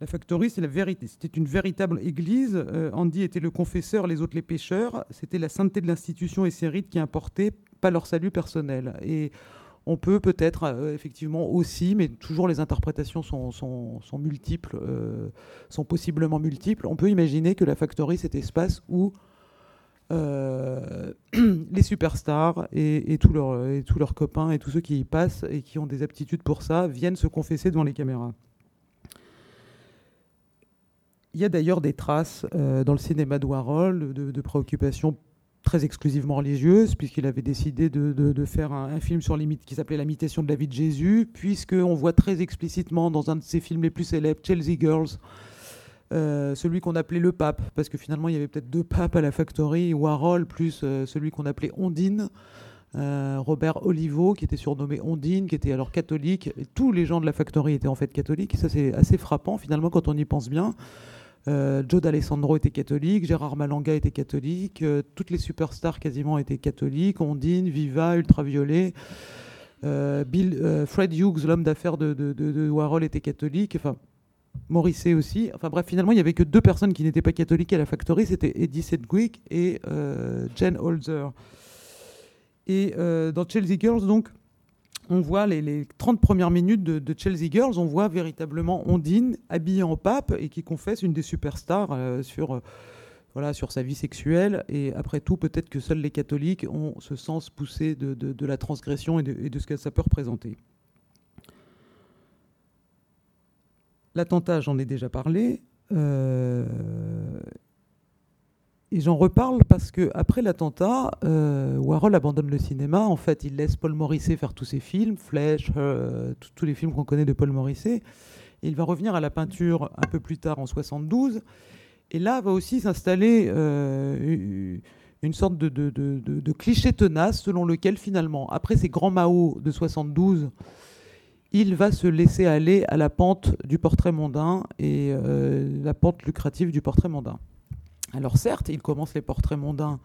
la Factory, c'est la vérité. C'était une véritable église. Euh, Andy était le confesseur, les autres les pécheurs. C'était la sainteté de l'institution et ses rites qui importaient, pas leur salut personnel. Et on peut peut-être euh, effectivement aussi, mais toujours les interprétations sont, multiples, euh, sont possiblement multiples. On peut imaginer que la Factory, cet espace où les superstars et tous leurs copains et tous ceux qui y passent et qui ont des aptitudes pour ça viennent se confesser devant les caméras. Il y a d'ailleurs des traces euh, dans le cinéma de Warhol de, préoccupations très exclusivement religieuses, puisqu'il avait décidé de, faire un, film sur qui s'appelait L'imitation de la vie de Jésus, puisqu'on voit très explicitement dans un de ses films les plus célèbres, Chelsea Girls, euh, celui qu'on appelait le pape, parce que finalement il y avait peut-être deux papes à la Factory, Warhol plus euh, celui qu'on appelait Ondine. Robert Olivo, qui était surnommé Ondine, qui était alors catholique, tous les gens de la Factory étaient en fait catholiques, et ça c'est assez frappant finalement quand on y pense bien. Euh, Joe D'Alessandro était catholique, Gérard Malanga était catholique, euh, toutes les superstars quasiment étaient catholiques, Ondine, Viva, Ultraviolet. Euh, Bill, Fred Hughes, l'homme d'affaires de, Warhol, était catholique. Enfin, Morrissey aussi. Enfin bref, finalement, il n'y avait que deux personnes qui n'étaient pas catholiques à la Factory, c'était Eddie Sedgwick et Jen Holzer. Et dans Chelsea Girls, donc, on voit les, 30 premières minutes de, Chelsea Girls, on voit véritablement Ondine habillée en pape et qui confesse une des superstars euh, sur, euh, sur sa vie sexuelle. Et après tout, peut-être que seuls les catholiques ont ce sens poussé de, la transgression et de, ce que ça peut représenter. L'attentat, j'en ai déjà parlé. Euh, et j'en reparle parce que après l'attentat, euh, Warhol abandonne le cinéma. En fait, il laisse Paul Morisset faire tous ses films, Flèche, euh, tous les films qu'on connaît de Paul Morisset. Et il va revenir à la peinture un peu plus tard, en 72. Et là va aussi s'installer euh, une sorte de, de, cliché tenace selon lequel finalement, après ces grands Mao de 72, il va se laisser aller à la pente du portrait mondain et euh, la pente lucrative du portrait mondain. Alors certes, il commence les portraits mondains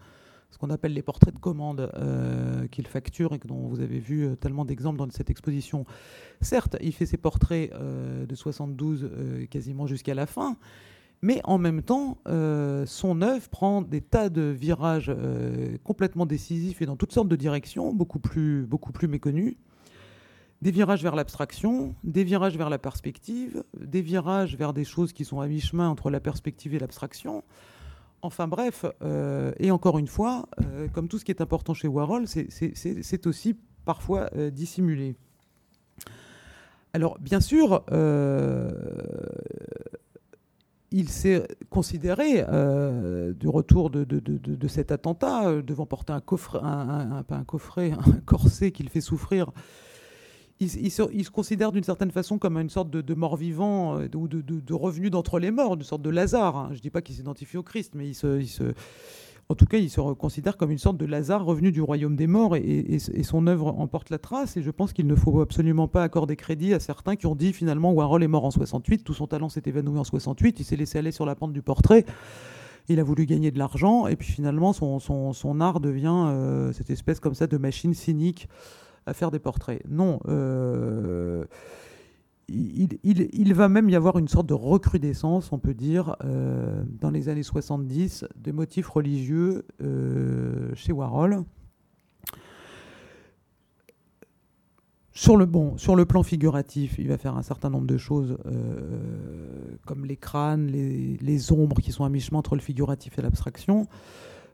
ce qu'on appelle les portraits de commande euh, qu'il facture et dont vous avez vu euh, tellement d'exemples dans cette exposition. Certes, il fait ses portraits euh, de 72 quasiment jusqu'à la fin, mais en même temps, son œuvre prend des tas de virages complètement décisifs et dans toutes sortes de directions, beaucoup plus, beaucoup plus méconnus. Des virages vers l'abstraction, des virages vers la perspective, des virages vers des choses qui sont à mi-chemin entre la perspective et l'abstraction. Enfin bref, euh, et encore une fois, euh, comme tout ce qui est important chez Warhol, c'est aussi parfois euh, dissimulé. Alors bien sûr, il s'est considéré du retour de, cet attentat, devant porter un coffret, un, un coffret, un corset qu'il fait souffrir il, se, considère d'une certaine façon comme une sorte de, mort-vivant euh, ou de, revenu d'entre les morts, une sorte de Lazare. Hein. Je ne dis pas qu'il s'identifie au Christ, mais en tout cas, il se considère comme une sorte de Lazare revenu du royaume des morts et, son œuvre en porte la trace. Et je pense qu'il ne faut absolument pas accorder crédit à certains qui ont dit finalement Warhol est mort en 68, tout son talent s'est évanoui en 68, il s'est laissé aller sur la pente du portrait. Il a voulu gagner de l'argent et puis finalement son, art devient euh, cette espèce comme ça de machine cynique à faire des portraits. Non. Euh, il, va même y avoir une sorte de recrudescence, on peut dire, euh, dans les années 70, des motifs religieux euh, chez Warhol. Sur le, bon, sur le plan figuratif, il va faire un certain nombre de choses, comme les crânes, les, les, ombres qui sont à mi-chemin entre le figuratif et l'abstraction.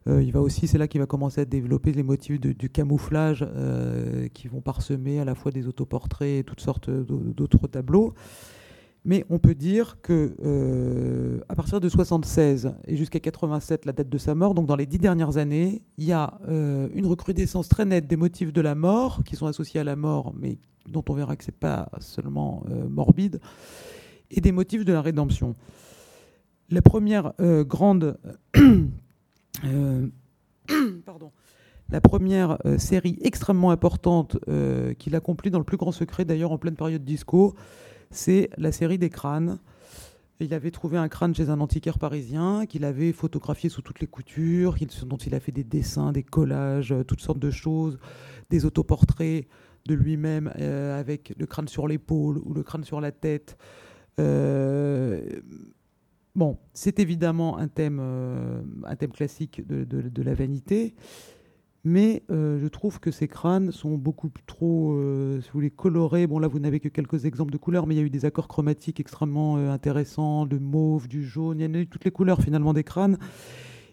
Euh, il va aussi, c'est là qu'il va commencer à développer les motifs du camouflage euh, qui vont parsemer à la fois des autoportraits et toutes sortes d'autres tableaux. Mais on peut dire que euh, à partir de 76 et jusqu'à 87, la date de sa mort, donc dans les dix dernières années, il y a une recrudescence très nette des motifs de la mort qui sont associés à la mort, mais dont on verra que c'est pas seulement morbide, et des motifs de la rédemption. La première grande pardon, la première euh, série extrêmement importante euh, qu'il accomplit dans le plus grand secret, d'ailleurs en pleine période disco, c'est la série des crânes. Il avait trouvé un crâne chez un antiquaire parisien qu'il avait photographié sous toutes les coutures, dont il a fait des dessins, des collages, toutes sortes de choses, des autoportraits de lui-même avec le crâne sur l'épaule ou le crâne sur la tête. Bon, c'est évidemment un thème, euh, un thème classique de, la vanité, mais euh, je trouve que ces crânes sont beaucoup trop, euh, si vous voulez, colorés. Bon, là, vous n'avez que quelques exemples de couleurs, mais il y a eu des accords chromatiques extrêmement intéressants, de mauve, du jaune, il y en a eu toutes les couleurs finalement des crânes.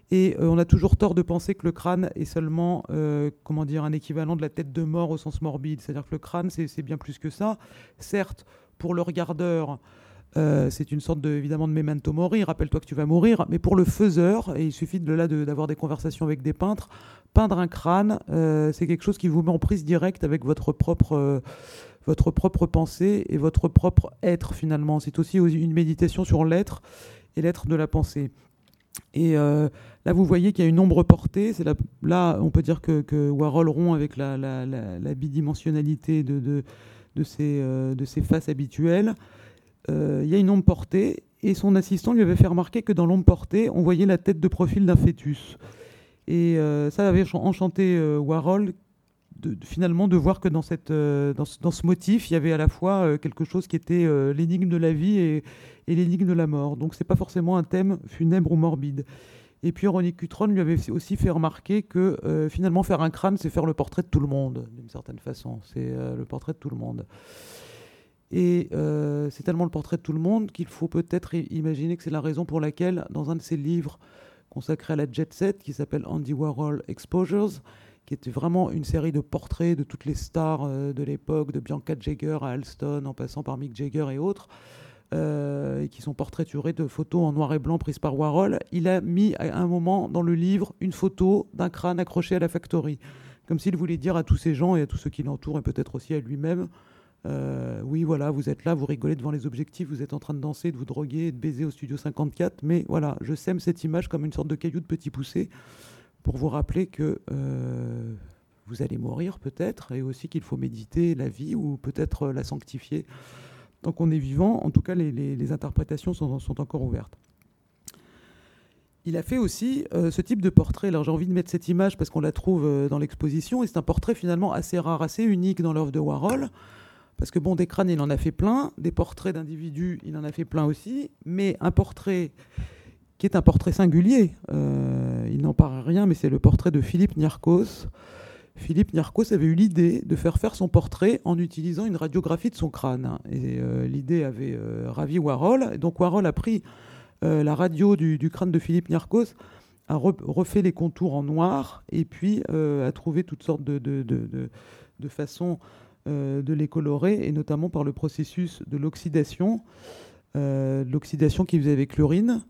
Et on a toujours tort de penser que le crâne est seulement, comment dire, un équivalent de la tête de mort au sens morbide. C'est-à-dire que le crâne, c'est bien plus que ça. Certes, pour le regardeur, euh, c'est une sorte de, évidemment de memento mori, rappelle-toi que tu vas mourir, mais pour le faiseur, et il suffit de là d'avoir des conversations avec des peintres, peindre un crâne, euh, c'est quelque chose qui vous met en prise directe avec votre propre, euh, votre propre pensée et votre propre être finalement. C'est aussi une méditation sur l'être et l'être de la pensée. Et là, vous voyez qu'il y a une ombre portée. C'est là, on peut dire que, que Warhol rompt avec la, la, bidimensionnalité de, de, de, de ces faces habituelles. Euh, il y a une ombre portée, et son assistant lui avait fait remarquer que dans l'ombre portée, on voyait la tête de profil d'un fœtus. Et euh, ça avait enchanté euh, Warhol, finalement, de voir que dans, cette, dans, ce, motif, il y avait à la fois quelque chose qui était l'énigme de la vie et, l'énigme de la mort. Donc, c'est pas forcément un thème funèbre ou morbide. Et puis, Ronnie Cutron lui avait aussi fait remarquer que finalement, faire un crâne, c'est faire le portrait de tout le monde, d'une certaine façon. C'est le portrait de tout le monde. Et euh, c'est tellement le portrait de tout le monde qu'il faut peut-être imaginer que c'est la raison pour laquelle, dans un de ses livres consacrés à la jet set, qui s'appelle Andy Warhol Exposures, qui était vraiment une série de portraits de toutes les stars euh, de l'époque, de Bianca Jagger à Alston, en passant par Mick Jagger et autres, euh, et qui sont portraiturés de photos en noir et blanc prises par Warhol, il a mis à un moment dans le livre une photo d'un crâne accroché à la factory, comme s'il voulait dire à tous ces gens et à tous ceux qui l'entourent, et peut-être aussi à lui-même, oui, voilà, vous êtes là, vous rigolez devant les objectifs, vous êtes en train de danser, de vous droguer, de baiser au studio 54, mais voilà, je sème cette image comme une sorte de caillou de petit poussé pour vous rappeler que vous allez mourir peut-être, et aussi qu'il faut méditer la vie ou peut-être la sanctifier. Tant qu'on est vivant, en tout cas, les, interprétations sont, sont, encore ouvertes. Il a fait aussi euh, ce type de portrait. Alors j'ai envie de mettre cette image parce qu'on la trouve euh, dans l'exposition, et c'est un portrait finalement assez rare, assez unique dans l'œuvre de Warhol. Parce que bon, des crânes, il en a fait plein, des portraits d'individus, il en a fait plein aussi, mais un portrait qui est un portrait singulier, euh, il n'en parle rien, mais c'est le portrait de Philippe Niarchos, Philippe Niarchos avait eu l'idée de faire faire son portrait en utilisant une radiographie de son crâne. Et euh, l'idée avait euh, ravi Warhol. donc Warhol a pris la radio du, crâne de Philippe Niarchos, a refait les contours en noir et puis a trouvé toutes sortes de, de façons de les colorer, et notamment par le processus de l'oxydation, l'oxydation qu'il faisait avec l'urine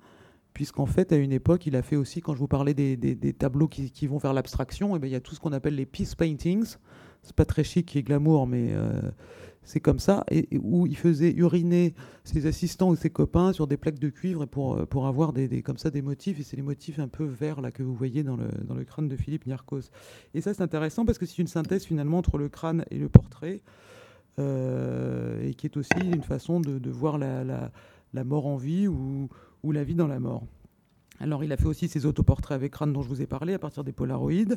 puisqu'en fait, à une époque, il a fait aussi, quand je vous parlais des, tableaux qui, vont vers l'abstraction, eh ben, il y a tout ce qu'on appelle les peace paintings. C'est pas très chic et glamour, mais euh, c'est comme ça, et, où il faisait uriner ses assistants ou ses copains sur des plaques de cuivre pour, euh, pour avoir des, comme ça des motifs, et c'est les motifs un peu verts là, que vous voyez dans le, dans le crâne de Philippe Niarchos. Et ça, c'est intéressant parce que c'est une synthèse finalement entre le crâne et le portrait, euh, et qui est aussi une façon de, voir la, la, mort en vie ou ou La vie dans la mort. Alors, il a fait aussi ses autoportraits avec crâne dont je vous ai parlé à partir des Polaroids.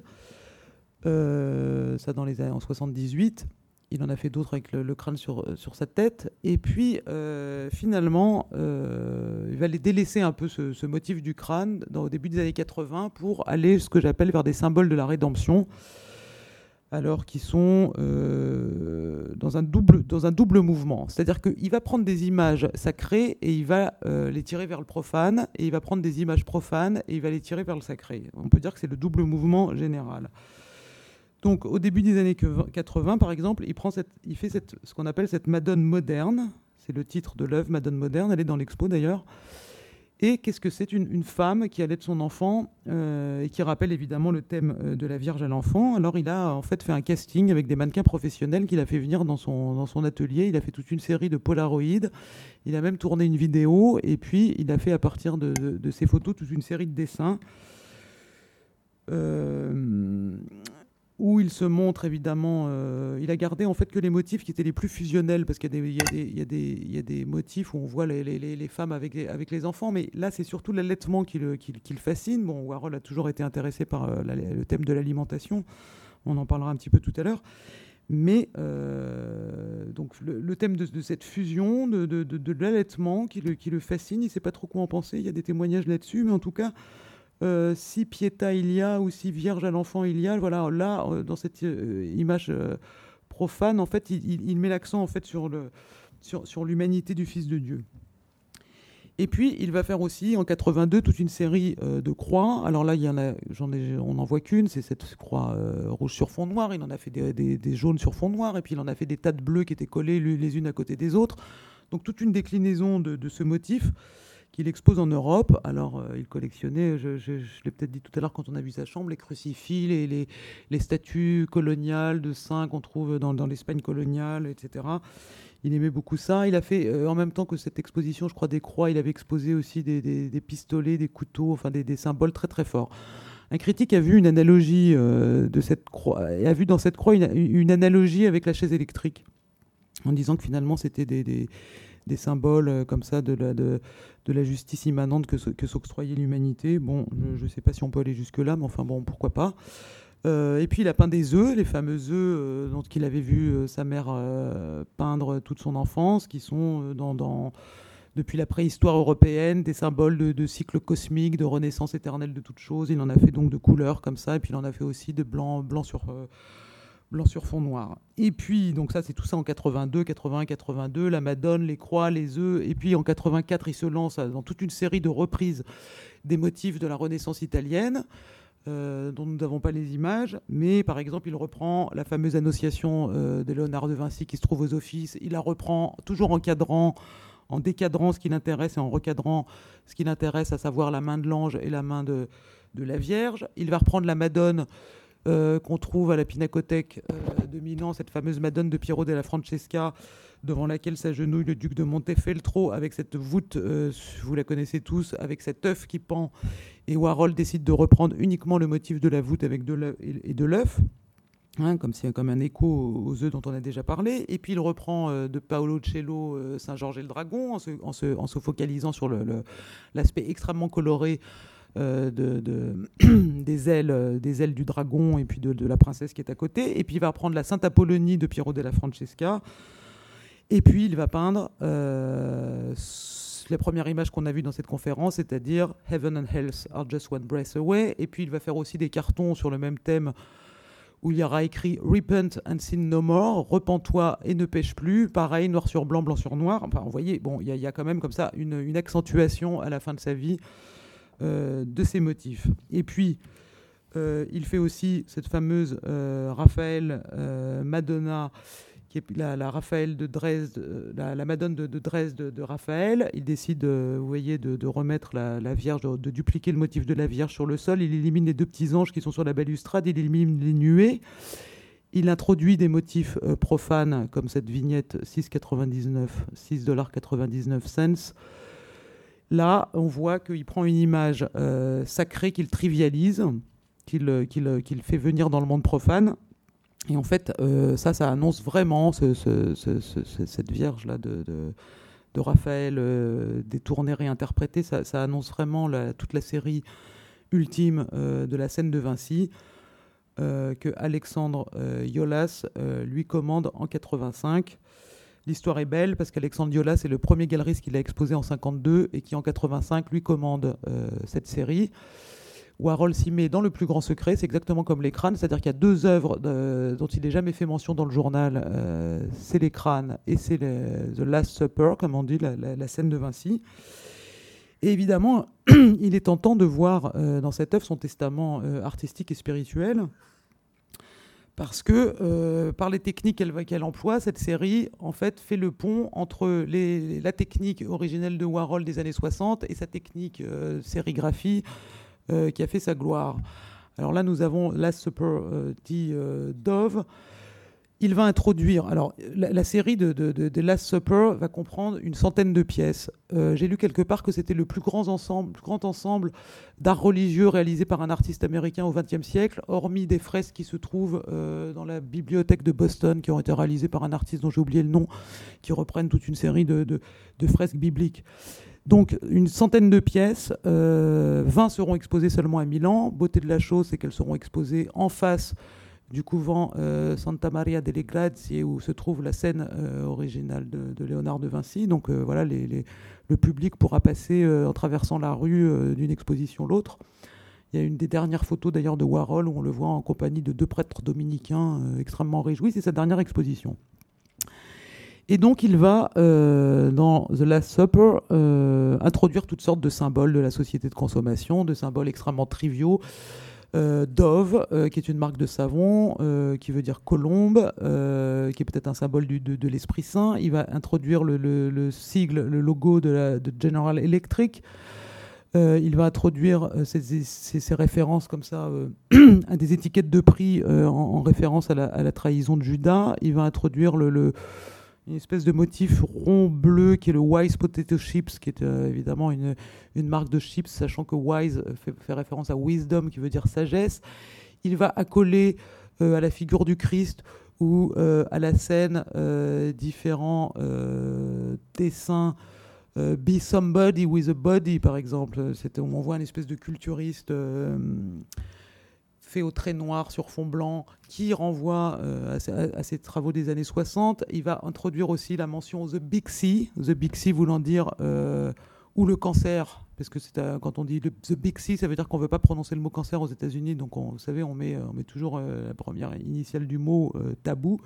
Euh, ça dans les années en 78. Il en a fait d'autres avec le, crâne sur, sur sa tête. Et puis, euh, finalement, euh, il va les délaisser un peu ce, motif du crâne au début des années 80 pour aller, ce que j'appelle, vers des symboles de la rédemption alors qu'ils sont euh, dans, un double, mouvement. C'est-à-dire qu'il va prendre des images sacrées et il va euh, les tirer vers le profane, et il va prendre des images profanes et il va les tirer vers le sacré. On peut dire que c'est le double mouvement général. Donc au début des années 80, par exemple, il, fait ce qu'on appelle cette Madone moderne. C'est le titre de l'œuvre, Madone moderne. Elle est dans l'expo d'ailleurs. Et qu'est-ce que c'est une, femme qui allait de son enfant euh, et qui rappelle évidemment le thème euh, de la Vierge à l'enfant Alors il a en fait fait un casting avec des mannequins professionnels qu'il a fait venir dans son, atelier. Il a fait toute une série de polaroïdes. Il a même tourné une vidéo et puis il a fait à partir de, de, ces photos toute une série de dessins. Euh, où il se montre évidemment, euh, il a gardé en fait que les motifs qui étaient les plus fusionnels, parce qu'il y, a des motifs où on voit les, femmes avec, les enfants, mais là c'est surtout l'allaitement qui le, fascine. Bon, Warhol a toujours été intéressé par euh, le thème de l'alimentation, on en parlera un petit peu tout à l'heure. Mais euh, donc le, thème de, cette fusion, de, l'allaitement qui le fascine, il ne sait pas trop quoi en penser, il y a des témoignages là-dessus, mais en tout cas, euh, si Pieta il y a ou si Vierge à l'enfant il y a, voilà, là, euh, dans cette euh, image profane, en fait, il, met l'accent en fait sur sur, l'humanité du Fils de Dieu. Et puis, il va faire aussi en 82 toute une série de croix. Alors là, il y en a, on n'en voit qu'une, c'est cette croix rouge sur fond noir. Il en a fait des, des, jaunes sur fond noir, et puis il en a fait des tas de bleus qui étaient collés les unes à côté des autres. Donc toute une déclinaison de ce motif qu'il expose en Europe. Alors, euh, il collectionnait, je, l'ai peut-être dit tout à l'heure quand on a vu sa chambre, les crucifix, les, statues coloniales de saints qu'on trouve dans, l'Espagne coloniale, etc. Il aimait beaucoup ça. Il a fait, euh, en même temps que cette exposition, je crois, des croix, il avait exposé aussi des, pistolets, des couteaux, enfin des, symboles très très forts. Un critique a vu une analogie euh, de cette croix, a vu dans cette croix une, analogie avec la chaise électrique, en disant que finalement c'était des, des symboles euh, comme ça de la, justice immanente que, s'octroyait l'humanité. Bon, je ne sais pas si on peut aller jusque-là, mais enfin bon, pourquoi pas. Euh, et puis il a peint des œufs, les fameux œufs euh, dont il avait vu sa mère peindre toute son enfance, qui sont depuis la préhistoire européenne, des symboles de, de, cycle cosmique, de renaissance éternelle de toutes choses. Il en a fait donc de couleurs comme ça, et puis il en a fait aussi de blanc, blanc sur blanc sur fond noir. Et puis, donc ça, c'est tout ça en 82, 81, 82, la Madone, les croix, les œufs. Et puis en 84, il se lance dans toute une série de reprises des motifs de la Renaissance italienne. Euh, dont nous n'avons pas les images, mais par exemple, il reprend la fameuse annonciation euh, de Léonard de Vinci qui se trouve aux offices. Il la reprend toujours en cadrant, en décadrant ce qui l'intéresse et en recadrant ce qui l'intéresse, à savoir la main de l'ange et la main de, de la Vierge. Il va reprendre la Madone qu'on trouve à la Pinacothèque de Milan, cette fameuse Madone de Piero della Francesca, devant laquelle s'agenouille le duc de Montefeltro, avec cette voûte, vous la connaissez tous, avec cet œuf qui pend. Et Warhol décide de reprendre uniquement le motif de la voûte avec de et de l'œuf. Hein, comme, un écho aux œufs dont on a déjà parlé. Et puis il reprend euh, de Paolo Cello euh, Saint-Georges et le Dragon en se, focalisant sur l'aspect extrêmement coloré euh, de, de des, ailes, des ailes du dragon et puis de, la princesse qui est à côté. Et puis il va reprendre la Sainte Apollonie de Piero della Francesca. Et puis il va peindre la première image qu'on a vue dans cette conférence, c'est-à-dire Heaven and Health are just one breath away. Et puis il va faire aussi des cartons sur le même thème où il y aura écrit Repent and sin no more, repens-toi et ne pêche plus. Pareil, noir sur blanc, blanc sur noir. Enfin, vous voyez, bon, il y, a quand même comme ça une, accentuation à la fin de sa vie euh, de ces motifs. Et puis, euh, il fait aussi cette fameuse euh, Raphaël Madonna la, Raphaël de Dresde, euh, la, Madone de, Dresde de, Raphaël. Il décide, euh, vous voyez, de, remettre la, Vierge, de, dupliquer le motif de la Vierge sur le sol. Il élimine les deux petits anges qui sont sur la balustrade. Il élimine les nuées. Il introduit des motifs euh, profanes comme cette vignette 6,99, 6,99 cents. Là, on voit qu'il prend une image sacrée qu'il trivialise, qu'il fait venir dans le monde profane et en fait, euh, ça, ça annonce vraiment cette Vierge-là de, Raphaël euh, détournée, réinterprétée. Ça, annonce vraiment toute la série ultime euh, de la scène de Vinci que Alexandre Yolas lui commande en 85. L'histoire est belle parce qu'Alexandre Yolas est le premier galeriste qu'il a exposé en 52 et qui en 85 lui commande cette série. Warhol s'y met dans le plus grand secret, c'est exactement comme les crânes, c'est-à-dire qu'il y a deux œuvres dont il n'est jamais fait mention dans le journal, euh, c'est les crânes et c'est The Last Supper, comme on dit, la, scène de Vinci. Et évidemment, il est tentant de voir euh, dans cette œuvre son testament euh, artistique et spirituel, parce que par les techniques qu'elle emploie, cette série en fait fait le pont entre la technique originelle de Warhol des années 60 et sa technique sérigraphie euh, qui a fait sa gloire. Alors là, nous avons Last Supper euh, dit euh, Dove. Il va introduire. Alors, la, série de, de, Last Supper va comprendre une centaine de pièces. J'ai lu quelque part que c'était le plus grand ensemble, plus grand ensemble d'art religieux réalisé par un artiste américain au XXe siècle, hormis des fresques qui se trouvent dans la bibliothèque de Boston, qui ont été réalisées par un artiste dont j'ai oublié le nom, qui reprennent toute une série de, fresques bibliques. Donc une centaine de pièces, 20 euh, seront exposées seulement à Milan. Beauté de la chose, c'est qu'elles seront exposées en face du couvent euh, Santa Maria delle Grazie où se trouve la scène euh, originale de, Léonard de Vinci. Donc voilà, le public pourra passer en traversant la rue d'une exposition l'autre. Il y a une des dernières photos d'ailleurs de Warhol où on le voit en compagnie de deux prêtres dominicains extrêmement réjouis. C'est sa dernière exposition. Et donc il va, euh, dans The Last Supper, euh, introduire toutes sortes de symboles de la société de consommation, de symboles extrêmement triviaux. Euh, Dove, qui est une marque de savon, qui veut dire colombe, qui est peut-être un symbole du, de, l'Esprit Saint. Il va introduire le, sigle, le logo de, la, General Electric. il va introduire ces, références comme ça à des étiquettes de prix en, référence à la, trahison de Judas. Il va introduire le une espèce de motif rond bleu qui est le Wise Potato Chips, qui est euh, évidemment une, une, marque de chips, sachant que Wise fait, référence à wisdom, qui veut dire sagesse. Il va accoler euh, à la figure du Christ ou euh, à la scène différents dessins. Be somebody with a body, par exemple. On voit une espèce de culturiste fait au trait noir sur fond blanc, qui renvoie euh, à, ses travaux des années 60. Il va introduire aussi la mention The Big C, The Big C voulant dire euh, ou le cancer, parce que c'est quand on dit The Big C, ça veut dire qu'on ne veut pas prononcer le mot cancer aux États-Unis, donc on, vous savez, on met, on met toujours euh, la première initiale du mot tabou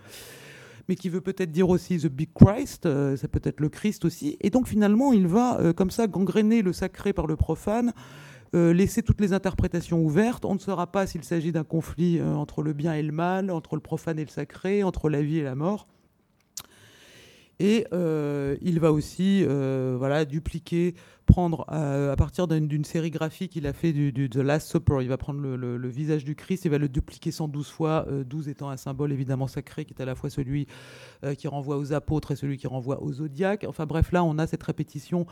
mais qui veut peut-être dire aussi The Big Christ, ça peut être le Christ aussi. Et donc finalement, il va comme ça gangréner le sacré par le profane, euh, laisser toutes les interprétations ouvertes. On ne saura pas s'il s'agit d'un conflit euh, entre le bien et le mal, entre le profane et le sacré, entre la vie et la mort. Et il va aussi voilà, dupliquer, prendre à partir d'une série graphique qu'il a fait du, The Last Supper, il va prendre le, visage du Christ, il va le dupliquer 112 fois, 12 étant un symbole évidemment sacré qui est à la fois celui qui renvoie aux apôtres et celui qui renvoie aux zodiaques. Enfin bref, là on a cette répétition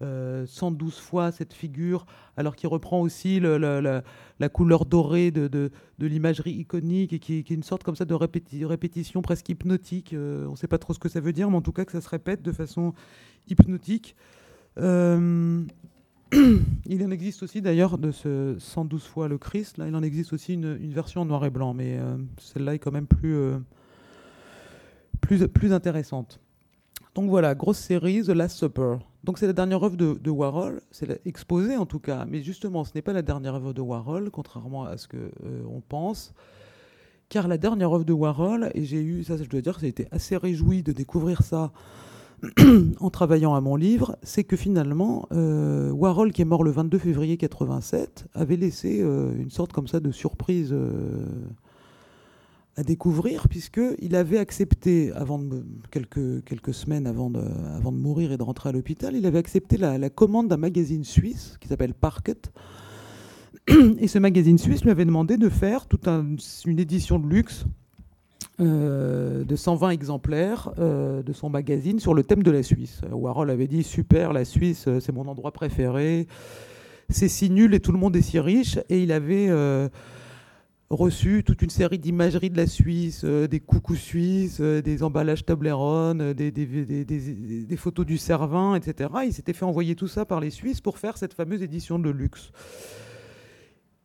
112 euh, fois cette figure, alors qu'il reprend aussi la, couleur dorée de, l'imagerie iconique et qui, est une sorte comme ça de répétition presque hypnotique. Euh, on ne sait pas trop ce que ça veut dire, mais en tout cas que ça se répète de façon hypnotique. Euh, il en existe aussi d'ailleurs de ce 112 fois le Christ. Là, il en existe aussi une, version en noir et blanc, mais celle-là est quand même plus, plus, plus intéressante. Donc voilà, grosse série, The Last Supper. Donc c'est la dernière œuvre de, Warhol, c'est exposée en tout cas, mais justement ce n'est pas la dernière œuvre de Warhol, contrairement à ce que euh, pense, car la dernière œuvre de Warhol, et j'ai eu, ça je dois dire, j'ai été assez réjoui de découvrir ça en travaillant à mon livre, c'est que finalement euh, Warhol, qui est mort le 22 février 87, avait laissé euh, une sorte comme ça de surprise à découvrir, puisqu'il avait accepté, avant quelques, quelques semaines avant de, avant de mourir et de rentrer à l'hôpital, il avait accepté la, commande d'un magazine suisse qui s'appelle Parket. Et ce magazine suisse lui avait demandé de faire toute une édition de luxe euh, de 120 exemplaires euh, de son magazine sur le thème de la Suisse. Warhol avait dit Super, la Suisse, euh, c'est mon endroit préféré. C'est si nul et tout le monde est si riche. Et il avait reçu toute une série d'imageries de la Suisse, euh, des coucous suisses, euh, des emballages Toblerone, euh, des, photos du Cervin, etc. Il s'était fait envoyer tout ça par les Suisses pour faire cette fameuse édition de luxe.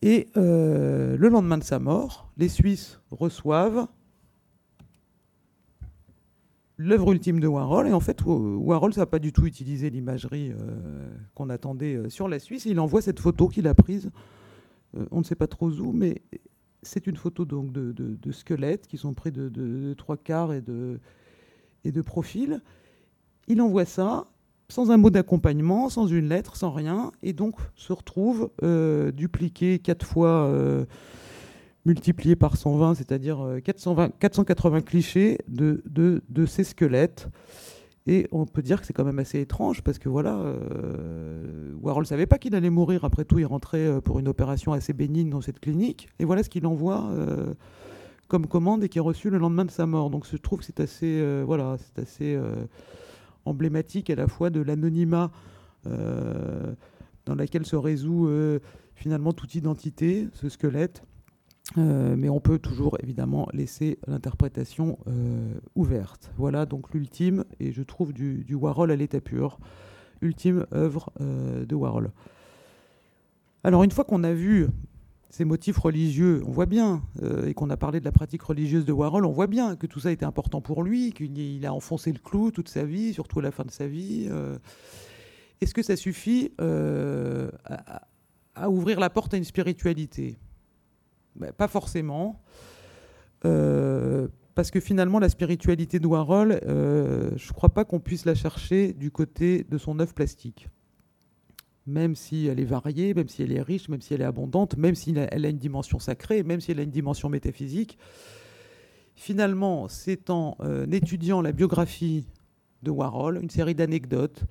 Et le lendemain de sa mort, les Suisses reçoivent l'œuvre ultime de Warhol. Et en fait, Warhol, n'a pas du tout utilisé l'imagerie qu'on attendait sur la Suisse. Il envoie cette photo qu'il a prise, on ne sait pas trop où, mais c'est une photo donc de, squelettes qui sont près de, trois quarts et de, et de profil. Il envoie ça sans un mot d'accompagnement, sans une lettre, sans rien, et donc se retrouve euh, dupliqué quatre fois, euh, multiplié par 120, c'est-à-dire 480 euh, clichés de, de, ces squelettes. Et on peut dire que c'est quand même assez étrange parce que voilà, euh, Warhol ne savait pas qu'il allait mourir. Après tout, il rentrait euh, pour une opération assez bénigne dans cette clinique. Et voilà ce qu'il envoie euh, comme commande et qui est reçu le lendemain de sa mort. Donc je trouve que c'est assez, voilà, c'est assez emblématique à la fois de l'anonymat dans laquelle se résout finalement toute identité, ce squelette, euh, mais on peut toujours évidemment laisser l'interprétation euh, ouverte. Voilà donc l'ultime, et je trouve du, Warhol à l'état pur, ultime œuvre euh, de Warhol. Alors une fois qu'on a vu ces motifs religieux, on voit bien, et qu'on a parlé de la pratique religieuse de Warhol, on voit bien que tout ça était important pour lui, qu'il a enfoncé le clou toute sa vie, surtout à la fin de sa vie. Est-ce que ça suffit à ouvrir la porte à une spiritualité? Bah, pas forcément. Euh, parce que finalement, la spiritualité de Warhol, euh, je ne crois pas qu'on puisse la chercher du côté de son œuvre plastique. Même si elle est variée, même si elle est riche, même si elle est abondante, même si elle a une dimension sacrée, même si elle a une dimension métaphysique, finalement, c'est en euh, étudiant la biographie de Warhol, une série d'anecdotes,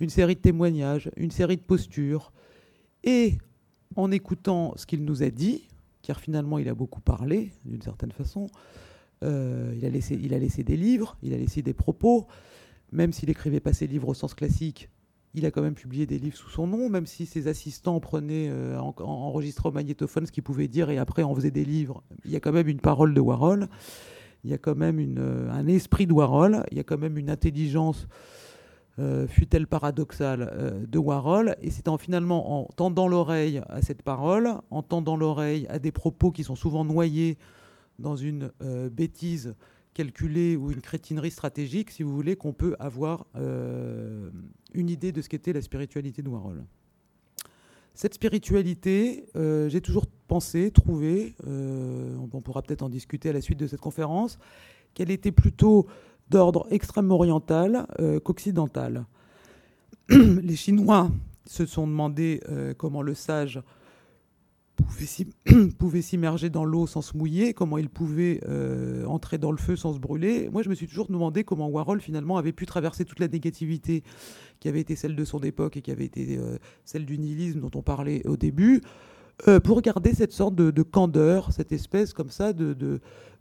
une série de témoignages, une série de postures, et en écoutant ce qu'il nous a dit, car finalement il a beaucoup parlé d'une certaine façon. Euh, il, a laissé, des livres, il a laissé des propos, même s'il n'écrivait pas ses livres au sens classique, il a quand même publié des livres sous son nom, même si ses assistants prenaient, euh, enregistraient au magnétophone ce qu'il pouvait dire et après en faisaient des livres. Il y a quand même une parole de Warhol, il y a quand même euh, un esprit de Warhol, il y a quand même une intelligence euh, fut-elle paradoxale, euh, de Warhol. Et c'est en, finalement en tendant l'oreille à cette parole, en tendant l'oreille à des propos qui sont souvent noyés dans une euh, bêtise calculée ou une crétinerie stratégique, si vous voulez, qu'on peut avoir une idée de ce qu'était la spiritualité de Warhol. Cette spiritualité, j'ai toujours pensé, trouvé, on pourra peut-être en discuter à la suite de cette conférence, qu'elle était plutôt d'ordre extrêmement oriental euh, qu'occidental. Les Chinois se sont demandé euh, comment le sage pouvait s'immerger dans l'eau sans se mouiller, comment il pouvait euh, entrer dans le feu sans se brûler. Moi, je me suis toujours demandé comment Warhol, finalement, avait pu traverser toute la négativité qui avait été celle de son époque et qui avait été celle du nihilisme dont on parlait au début, euh, pour garder cette sorte de, candeur, cette espèce comme ça de,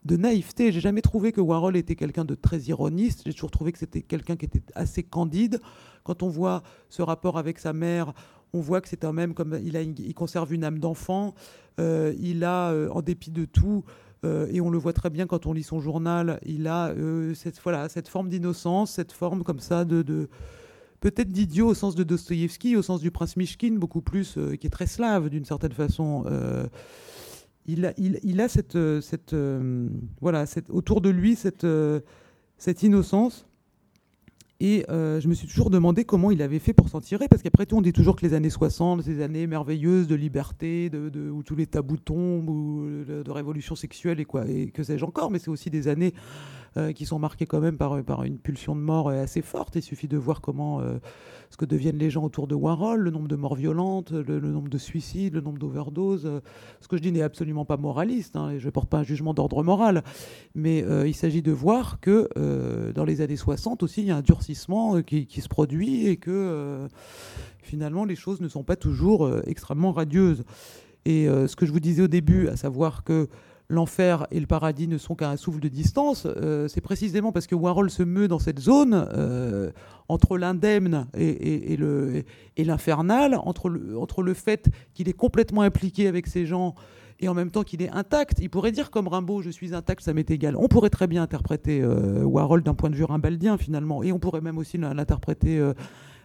naïveté. J'ai jamais trouvé que Warhol était quelqu'un de très ironiste. J'ai toujours trouvé que c'était quelqu'un qui était assez candide. Quand on voit ce rapport avec sa mère, on voit que c'est un même comme il, a il conserve une âme d'enfant. Euh, il a, euh, en dépit de tout, et on le voit très bien quand on lit son journal, il a cette, voilà, cette forme d'innocence, cette forme comme ça de peut-être d'idiot au sens de Dostoïevski, au sens du prince Mishkin, beaucoup plus, qui est très slave d'une certaine façon. il, a, il, a cette, cette voilà, cette, autour de lui cette, cette innocence et euh, je me suis toujours demandé comment il avait fait pour s'en tirer, parce qu'après tout, on dit toujours que les années 60, ces années merveilleuses de liberté, de, où tous les tabous tombent, ou de, révolution sexuelle et quoi, et que sais-je encore, mais c'est aussi des années euh, qui sont marquées quand même par, par une pulsion de mort euh, assez forte. Il suffit de voir comment ce que deviennent les gens autour de Warhol, le nombre de morts violentes, le, nombre de suicides, le nombre d'overdoses. Ce que je dis n'est absolument pas moraliste, hein, je ne porte pas un jugement d'ordre moral, mais il s'agit de voir que dans les années 60 aussi, il y a un durcissement qui, se produit et que finalement les choses ne sont pas toujours extrêmement radieuses. Et ce que je vous disais au début, à savoir que l'enfer et le paradis ne sont qu'à un souffle de distance, euh, c'est précisément parce que Warhol se meut dans cette zone euh, entre l'indemne et, et, l'infernal, entre le, entre le fait qu'il est complètement impliqué avec ces gens et en même temps qu'il est intact. Il pourrait dire comme Rimbaud, je suis intact, ça m'est égal. On pourrait très bien interpréter euh, Warhol d'un point de vue rimbaldien finalement, et on pourrait même aussi l'interpréter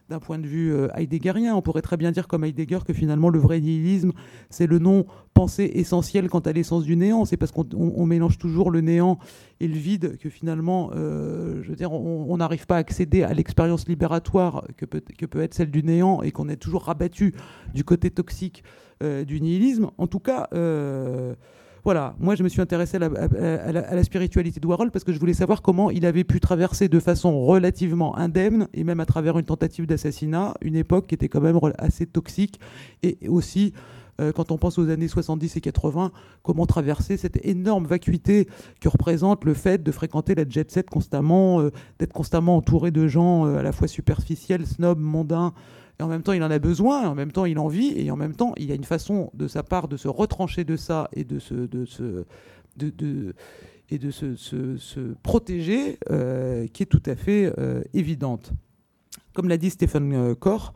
d'un point de vue euh, heideggerien. On pourrait très bien dire comme Heidegger que finalement le vrai nihilisme, c'est le non-pensée essentiel quant à l'essence du néant. C'est parce qu'on mélange toujours le néant et le vide que finalement, euh, je veux dire, on n'arrive pas à accéder à l'expérience libératoire que peut, être celle du néant et qu'on est toujours rabattu du côté toxique euh, du nihilisme. En tout cas, voilà, moi je me suis intéressé à la, spiritualité de Warhol parce que je voulais savoir comment il avait pu traverser de façon relativement indemne et même à travers une tentative d'assassinat une époque qui était quand même assez toxique et aussi euh, quand on pense aux années 70 et 80, comment traverser cette énorme vacuité que représente le fait de fréquenter la jet set constamment, euh, d'être constamment entouré de gens euh, à la fois superficiels, snobs, mondains, et en même temps il en a besoin, en même temps il en vit, et en même temps il y a une façon de sa part de se retrancher de ça et de se, de se, et de se, se, protéger euh, qui est tout à fait euh, évidente. Comme l'a dit Stephen euh, Corr,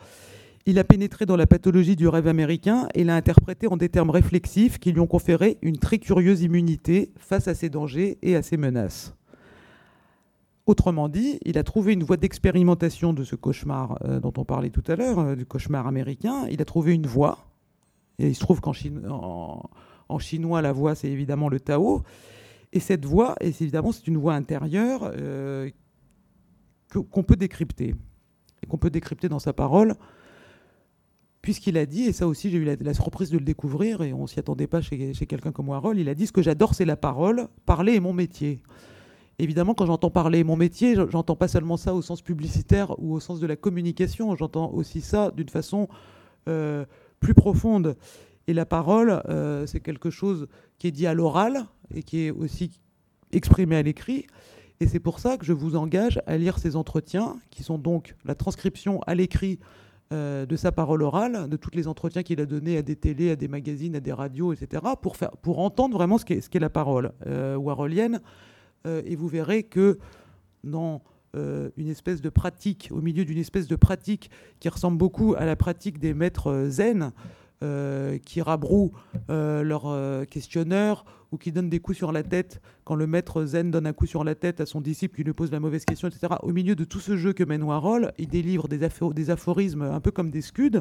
il a pénétré dans la pathologie du rêve américain et l'a interprété en des termes réflexifs qui lui ont conféré une très curieuse immunité face à ses dangers et à ses menaces. Autrement dit, il a trouvé une voie d'expérimentation de ce cauchemar euh, dont on parlait tout à l'heure, euh, du cauchemar américain. Il a trouvé une voie. Et il se trouve qu'en en, chinois, la voie, c'est évidemment le Tao. Et cette voie, et évidemment, c'est une voie intérieure euh, qu'on peut décrypter. Et qu'on peut décrypter dans sa parole, puisqu'il a dit, et ça aussi j'ai eu la, surprise de le découvrir, et on s'y attendait pas chez, chez quelqu'un comme Warhol, il a dit ce que j'adore c'est la parole, parler est mon métier. Évidemment, quand j'entends parler mon métier, j'entends pas seulement ça au sens publicitaire ou au sens de la communication, j'entends aussi ça d'une façon euh, plus profonde. Et la parole, euh, c'est quelque chose qui est dit à l'oral et qui est aussi exprimé à l'écrit. Et c'est pour ça que je vous engage à lire ces entretiens, qui sont donc la transcription à l'écrit euh, de sa parole orale, de tous les entretiens qu'il a donnés à des télés, à des magazines, à des radios, etc., pour, faire, pour entendre vraiment ce qu'est, la parole warholienne. Euh, et vous verrez que dans euh, une espèce de pratique, au milieu d'une espèce de pratique qui ressemble beaucoup à la pratique des maîtres zen, euh, qui rabrouent leur questionneur ou qui donnent des coups sur la tête quand le maître zen donne un coup sur la tête à son disciple qui lui pose la mauvaise question, etc. Au milieu de tout ce jeu que mène Warhol, il délivre des, aphorismes un peu comme des scuds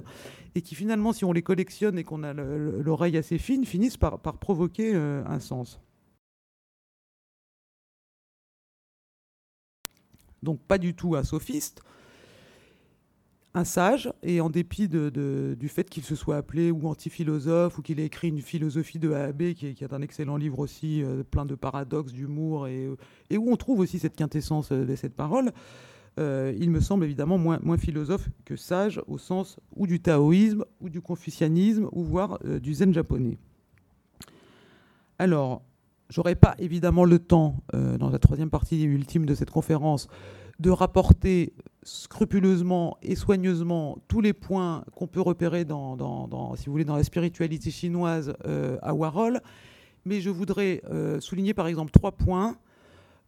et qui finalement, si on les collectionne et qu'on a l'oreille assez fine, finissent par provoquer un sens. Donc pas du tout un sophiste, un sage, et en dépit du fait qu'il se soit appelé ou anti-philosophe, ou qu'il ait écrit une philosophie de A à B, qui est, un excellent livre aussi, euh, plein de paradoxes, d'humour, et, où on trouve aussi cette quintessence euh, de cette parole, il me semble évidemment moins, moins, philosophe que sage au sens ou du taoïsme, ou du confucianisme, ou voire du zen japonais. Alors, j'aurais pas évidemment le temps, dans la troisième partie ultime de cette conférence, de rapporter scrupuleusement et soigneusement tous les points qu'on peut repérer dans, si vous voulez, dans la spiritualité chinoise euh, à Warhol. Mais je voudrais euh, souligner par exemple trois points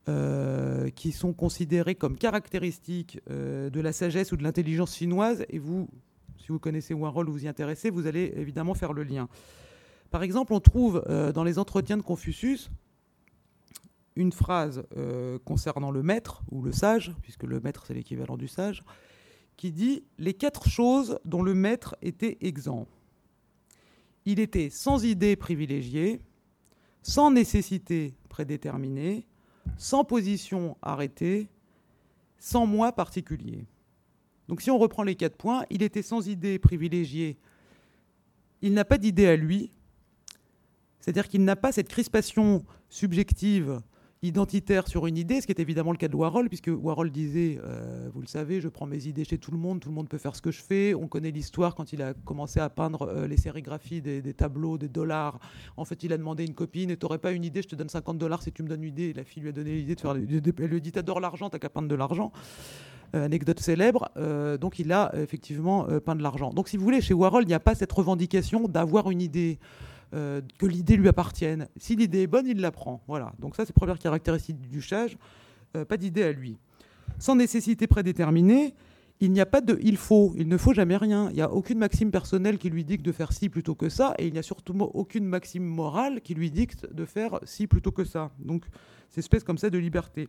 euh, qui sont considérés comme caractéristiques de la sagesse ou de l'intelligence chinoise. Et vous, si vous connaissez Warhol ou vous y intéressez, vous allez évidemment faire le lien. Par exemple, on trouve dans les entretiens de Confucius, une phrase euh, concernant le maître ou le sage, puisque le maître c'est l'équivalent du sage, qui dit les quatre choses dont le maître était exempt. Il était sans idée privilégiée, sans nécessité prédéterminée, sans position arrêtée, sans moi particulier. Donc si on reprend les quatre points, il était sans idée privilégiée, il n'a pas d'idée à lui, c'est-à-dire qu'il n'a pas cette crispation subjective identitaire sur une idée, ce qui est évidemment le cas de Warhol, puisque Warhol disait, euh, vous le savez, je prends mes idées chez tout le monde, tout le monde peut faire ce que je fais. On connaît l'histoire quand il a commencé à peindre euh, les sérigraphies des, tableaux, des dollars. En fait, il a demandé une copine, et t'aurais pas une idée, je te donne 50 dollars si tu me donnes une idée. La fille lui a donné l'idée de faire. Elle lui dit, t'adores l'argent, t'as qu'à peindre de l'argent. Euh, anecdote célèbre. donc il a effectivement peint de l'argent. Donc si vous voulez, chez Warhol, il n'y a pas cette revendication d'avoir une idée. Euh, que l'idée lui appartienne. Si l'idée est bonne, il la prend. Voilà. Donc ça, c'est première caractéristique du sage. Euh, pas d'idée à lui. Sans nécessité prédéterminée, il n'y a pas de il faut, il ne faut jamais rien. Il n'y a aucune maxime personnelle qui lui dicte de faire ci plutôt que ça, et il n'y a surtout aucune maxime morale qui lui dicte de faire ci plutôt que ça. Donc, c'est espèce comme ça de liberté.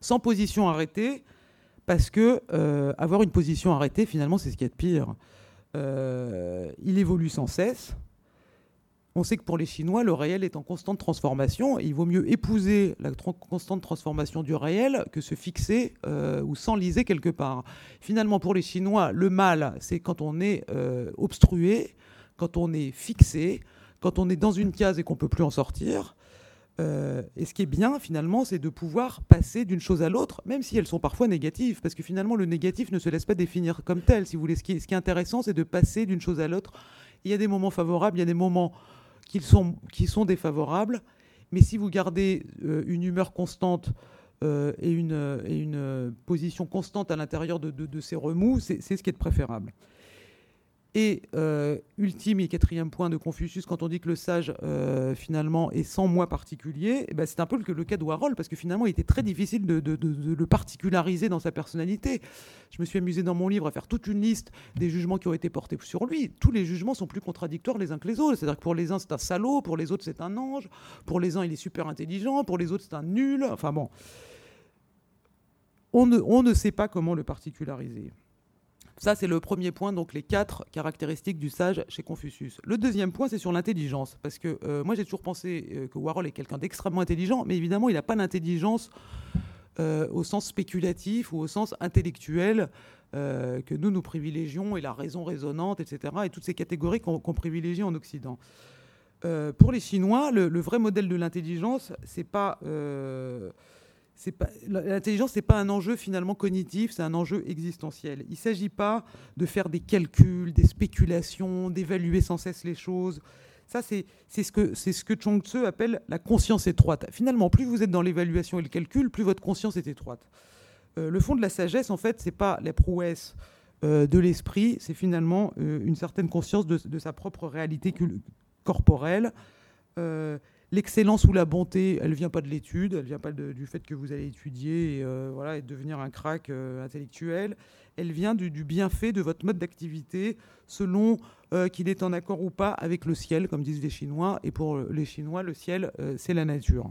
Sans position arrêtée, parce que euh, avoir une position arrêtée, finalement, c'est ce qui est de pire. il évolue sans cesse. On sait que pour les Chinois, le réel est en constante transformation. il vaut mieux épouser la constante transformation du réel que se fixer euh, ou s'enliser quelque part. Finalement, pour les Chinois, le mal, c'est quand on est euh, obstrué, quand on est fixé, quand on est dans une case et qu'on ne peut plus en sortir. Euh, et ce qui est bien, finalement, c'est de pouvoir passer d'une chose à l'autre, même si elles sont parfois négatives, parce que finalement, le négatif ne se laisse pas définir comme tel. Si vous voulez, ce qui est intéressant, c'est de passer d'une chose à l'autre. Il y a des moments favorables, il y a des moments qui sont, défavorables. Mais si vous gardez euh, une humeur constante euh, et, une, position constante à l'intérieur de, ces remous, c'est ce qui est préférable. Et euh, ultime et quatrième point de Confucius, quand on dit que le sage, euh, finalement, est sans moi particulier, eh ben c'est un peu le, cas de Warhol, parce que finalement, il était très difficile de, le particulariser dans sa personnalité. Je me suis amusé dans mon livre à faire toute une liste des jugements qui ont été portés sur lui. Tous les jugements sont plus contradictoires les uns que les autres. C'est-à-dire que pour les uns, c'est un salaud, pour les autres, c'est un ange, pour les uns, il est super intelligent, pour les autres, c'est un nul. Enfin bon. On ne, on ne sait pas comment le particulariser. Ça, c'est le premier point, donc les quatre caractéristiques du sage chez Confucius. Le deuxième point, c'est sur l'intelligence. Parce que euh, moi, j'ai toujours pensé euh, que Warhol est quelqu'un d'extrêmement intelligent, mais évidemment, il n'a pas d'intelligence euh, au sens spéculatif ou au sens intellectuel que nous, nous privilégions, et la raison raisonnante, etc., et toutes ces catégories qu'on privilégie en Occident. pour les Chinois, le, le vrai modèle de l'intelligence, c'est pas l'intelligence n'est pas un enjeu finalement cognitif, c'est un enjeu existentiel. Il ne s'agit pas de faire des calculs, des spéculations, d'évaluer sans cesse les choses. Ça, c'est ce que ce que Chong Tzu appelle la conscience étroite. Finalement, plus vous êtes dans l'évaluation et le calcul, plus votre conscience est étroite. Euh, le fond de la sagesse, en fait, c'est pas la prouesse euh, de l'esprit, c'est finalement euh, une certaine conscience de, sa propre réalité corporelle l'excellence ou la bonté, elle vient pas de l'étude, elle vient pas du fait que vous allez étudier et, euh, voilà, devenir un crack euh, intellectuel. Elle vient du, bienfait de votre mode d'activité selon euh, qu'il est en accord ou pas avec le ciel, comme disent les Chinois. Et pour les Chinois, le ciel, c'est la nature.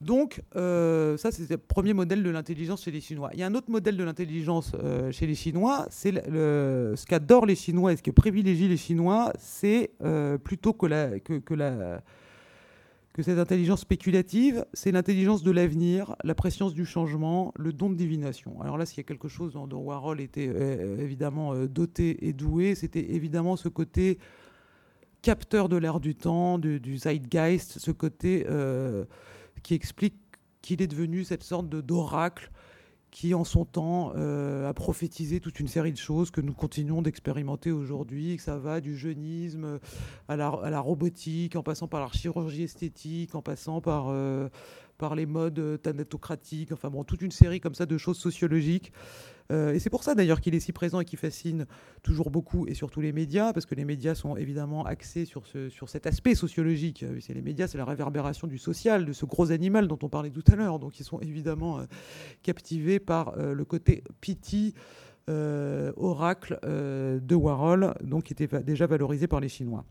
Donc, euh, ça, c'est le premier modèle de l'intelligence chez les Chinois. Il y a un autre modèle de l'intelligence euh, chez les Chinois. C'est ce qu'adorent les Chinois et ce que privilégient les Chinois, c'est euh, plutôt que, cette intelligence spéculative, c'est l'intelligence de l'avenir, la préscience du changement, le don de divination. Alors là, s'il y a quelque chose dont, Warhol était évidemment doté et doué, c'était évidemment ce côté capteur de l'air du temps, du zeitgeist, ce côté qui explique qu'il est devenu cette sorte d'oracle qui en son temps a prophétisé toute une série de choses que nous continuons d'expérimenter aujourd'hui, que ça va du jeunisme à la, à la, robotique, en passant par la chirurgie esthétique, en passant par, par les modes thanatocratiques, enfin bon, toute une série comme ça de choses sociologiques euh, et c'est pour ça d'ailleurs qu'il est si présent et qu'il fascine toujours beaucoup, et surtout les médias, parce que les médias sont évidemment axés sur, ce, sur cet aspect sociologique. Euh, c'est les médias, c'est la réverbération du social, de ce gros animal dont on parlait tout à l'heure. Donc ils sont évidemment euh, captivés par le côté piti. oracle de Warhol, donc qui était déjà valorisé par les Chinois.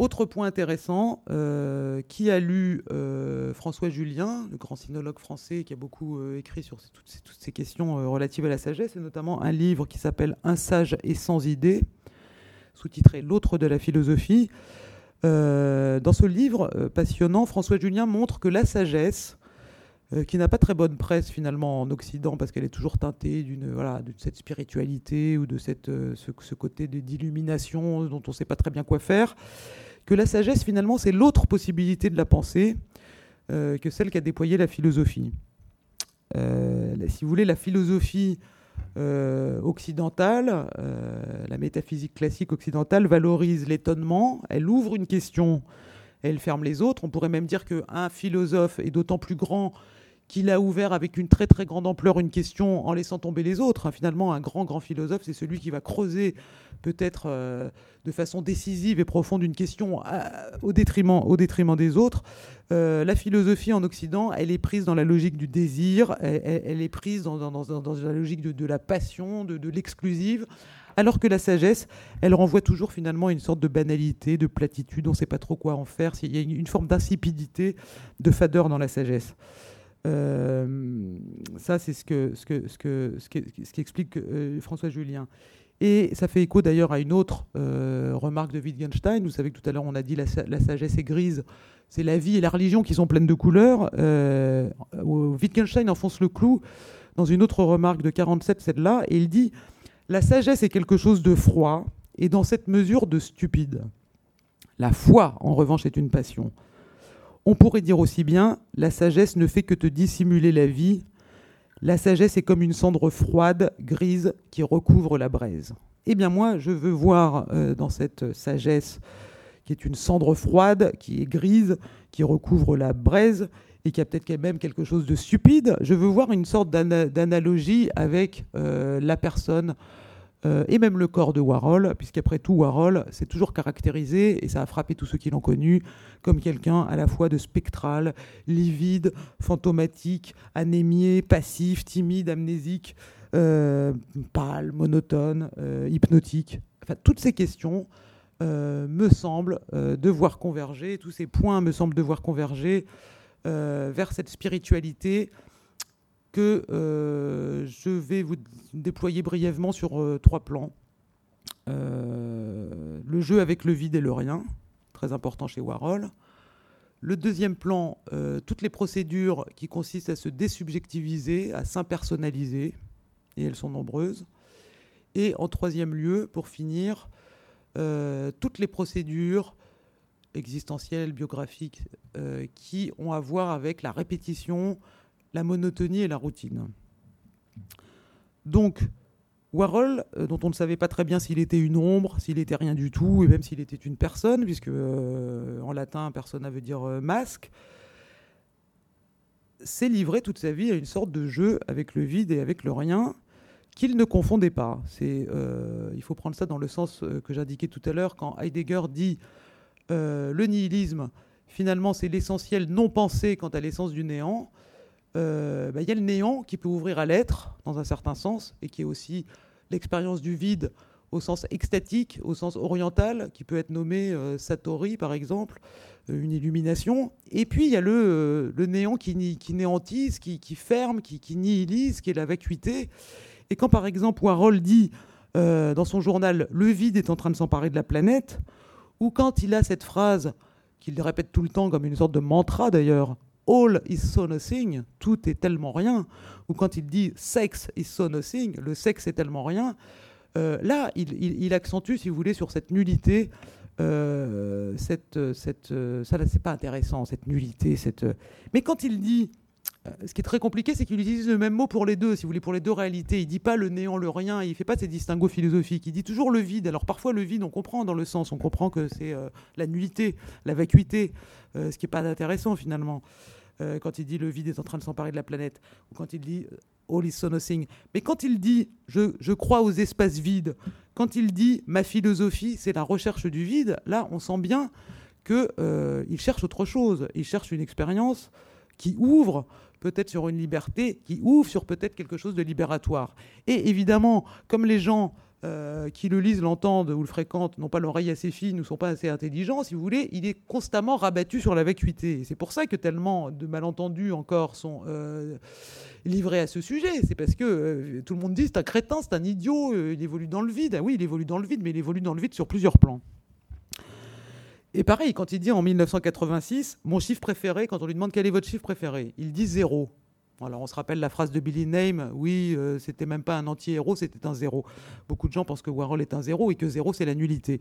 Autre point intéressant, euh, qui a lu euh, François Julien, le grand sinologue français qui a beaucoup euh, écrit sur toutes, ces, questions relatives à la sagesse, et notamment un livre qui s'appelle Un sage et sans idée, sous-titré L'autre de la philosophie. dans ce livre passionnant, François Julien montre que la sagesse, qui n'a pas très bonne presse finalement en Occident parce qu'elle est toujours teintée d'une voilà de cette spiritualité ou de cette ce, ce côté d'illumination dont on ne sait pas très bien quoi faire que la sagesse, finalement, c'est l'autre possibilité de la pensée euh, que celle qu'a déployée la philosophie. Euh, si vous voulez, la philosophie euh, occidentale, la métaphysique classique occidentale, valorise l'étonnement, elle ouvre une question, elle ferme les autres. On pourrait même dire qu'un philosophe est d'autant plus grand qu'il a ouvert avec une très très grande ampleur une question en laissant tomber les autres. Hein, finalement, un grand grand philosophe, c'est celui qui va creuser peut-être euh, de façon décisive et profonde une question euh, au, détriment, au détriment des autres. Euh, la philosophie en Occident, elle est prise dans la logique du désir, elle, est prise dans, dans, la logique de, la passion, de, de l'exclusive. Alors que la sagesse, elle renvoie toujours finalement à une sorte de banalité, de platitude, on ne sait pas trop quoi en faire. Il y a une forme d'insipidité, de fadeur dans la sagesse. Euh, ça, c'est ce que, ce, que, ce, que, ce, qui, explique euh, François Julien. Et ça fait écho d'ailleurs à une autre euh, remarque de Wittgenstein. Vous savez que tout à l'heure, on a dit la, la sagesse est grise. C'est la vie et la religion qui sont pleines de couleurs. Wittgenstein enfonce le clou dans une autre remarque de 47, celle-là, et il dit La sagesse est quelque chose de froid et dans cette mesure de stupide. La foi, en revanche, est une passion. On pourrait dire aussi bien, la sagesse ne fait que te dissimuler la vie. La sagesse est comme une cendre froide, grise, qui recouvre la braise. Eh bien moi, je veux voir euh, dans cette sagesse, qui est une cendre froide, qui est grise, qui recouvre la braise, et qui a peut-être même quelque chose de stupide, je veux voir une sorte d'analogie avec euh, la personne euh, et même le corps de Warhol, puisqu'après tout, Warhol s'est toujours caractérisé, et ça a frappé tous ceux qui l'ont connu, comme quelqu'un à la fois de spectral, livide, fantomatique, anémié, passif, timide, amnésique, euh, pâle, monotone, euh, hypnotique. Enfin, toutes ces questions me semblent devoir converger, tous ces points me semblent devoir converger vers cette spiritualité que euh, je vais vous déployer brièvement sur euh, trois plans. Euh, le jeu avec le vide et le rien, très important chez Warhol. Le deuxième plan, toutes les procédures qui consistent à se désubjectiviser, à s'impersonnaliser, et elles sont nombreuses. Et en troisième lieu, pour finir, toutes les procédures existentielles, biographiques, qui ont à voir avec la répétition, la monotonie et la routine. Donc, Warhol, euh, dont on ne savait pas très bien s'il était une ombre, s'il était rien du tout, et même s'il était une personne, puisque euh, en latin, persona veut dire euh, masque, s'est livré toute sa vie à une sorte de jeu avec le vide et avec le rien qu'il ne confondait pas. C'est, il faut prendre ça dans le sens que j'indiquais tout à l'heure quand Heidegger dit le nihilisme, finalement, c'est l'essentiel non pensé quant à l'essence du néant. Euh, bah, il y a le néant qui peut ouvrir à l'être, dans un certain sens, et qui est aussi l'expérience du vide au sens extatique, au sens oriental, qui peut être nommé euh, Satori, par exemple, euh, une illumination. Et puis, il y a le, néant qui, qui néantise, qui, qui ferme, qui, qui, nihilise, qui est la vacuité. Et quand, par exemple, Warhol dit dans son journal « Le vide est en train de s'emparer de la planète », ou quand il a cette phrase qu'il répète tout le temps comme une sorte de mantra d'ailleurs, all is so nothing, tout est tellement rien, ou quand il dit sex is so nothing, le sexe est tellement rien, euh, là, il, accentue, si vous voulez, sur cette nullité. Euh, cette, cette, euh, ça, là, c'est pas intéressant, cette nullité. Cette... Mais quand il dit ce qui est très compliqué, c'est qu'il utilise le même mot pour les deux, si vous voulez, pour les deux réalités. Il dit pas le néant, le rien, il fait pas ces distinguos philosophiques. Il dit toujours le vide. Alors parfois le vide, on comprend dans le sens, on comprend que c'est la nullité, la vacuité, ce qui est pas intéressant finalement. Euh, quand il dit le vide est en train de s'emparer de la planète, ou quand il dit all is so nothing. Mais quand il dit je, je crois aux espaces vides, quand il dit ma philosophie c'est la recherche du vide, là on sent bien qu'il cherche autre chose. Il cherche une expérience qui ouvre peut-être sur une liberté, qui ouvre sur peut-être quelque chose de libératoire. Et évidemment, comme les gens euh, qui le lisent, l'entendent ou le fréquentent n'ont pas l'oreille assez fine, ne sont pas assez intelligents, si vous voulez, il est constamment rabattu sur la vacuité. C'est pour ça que tellement de malentendus encore sont euh, livrés à ce sujet. C'est parce que euh, tout le monde dit c'est un crétin, c'est un idiot, il évolue dans le vide. Ah oui, il évolue dans le vide, mais il évolue dans le vide sur plusieurs plans. Et pareil, quand il dit en 1986, mon chiffre préféré, quand on lui demande quel est votre chiffre préféré, il dit zéro. Alors on se rappelle la phrase de Billy Name, oui, euh, c'était même pas un anti-héros, c'était un zéro. Beaucoup de gens pensent que Warhol est un zéro et que zéro c'est la nullité.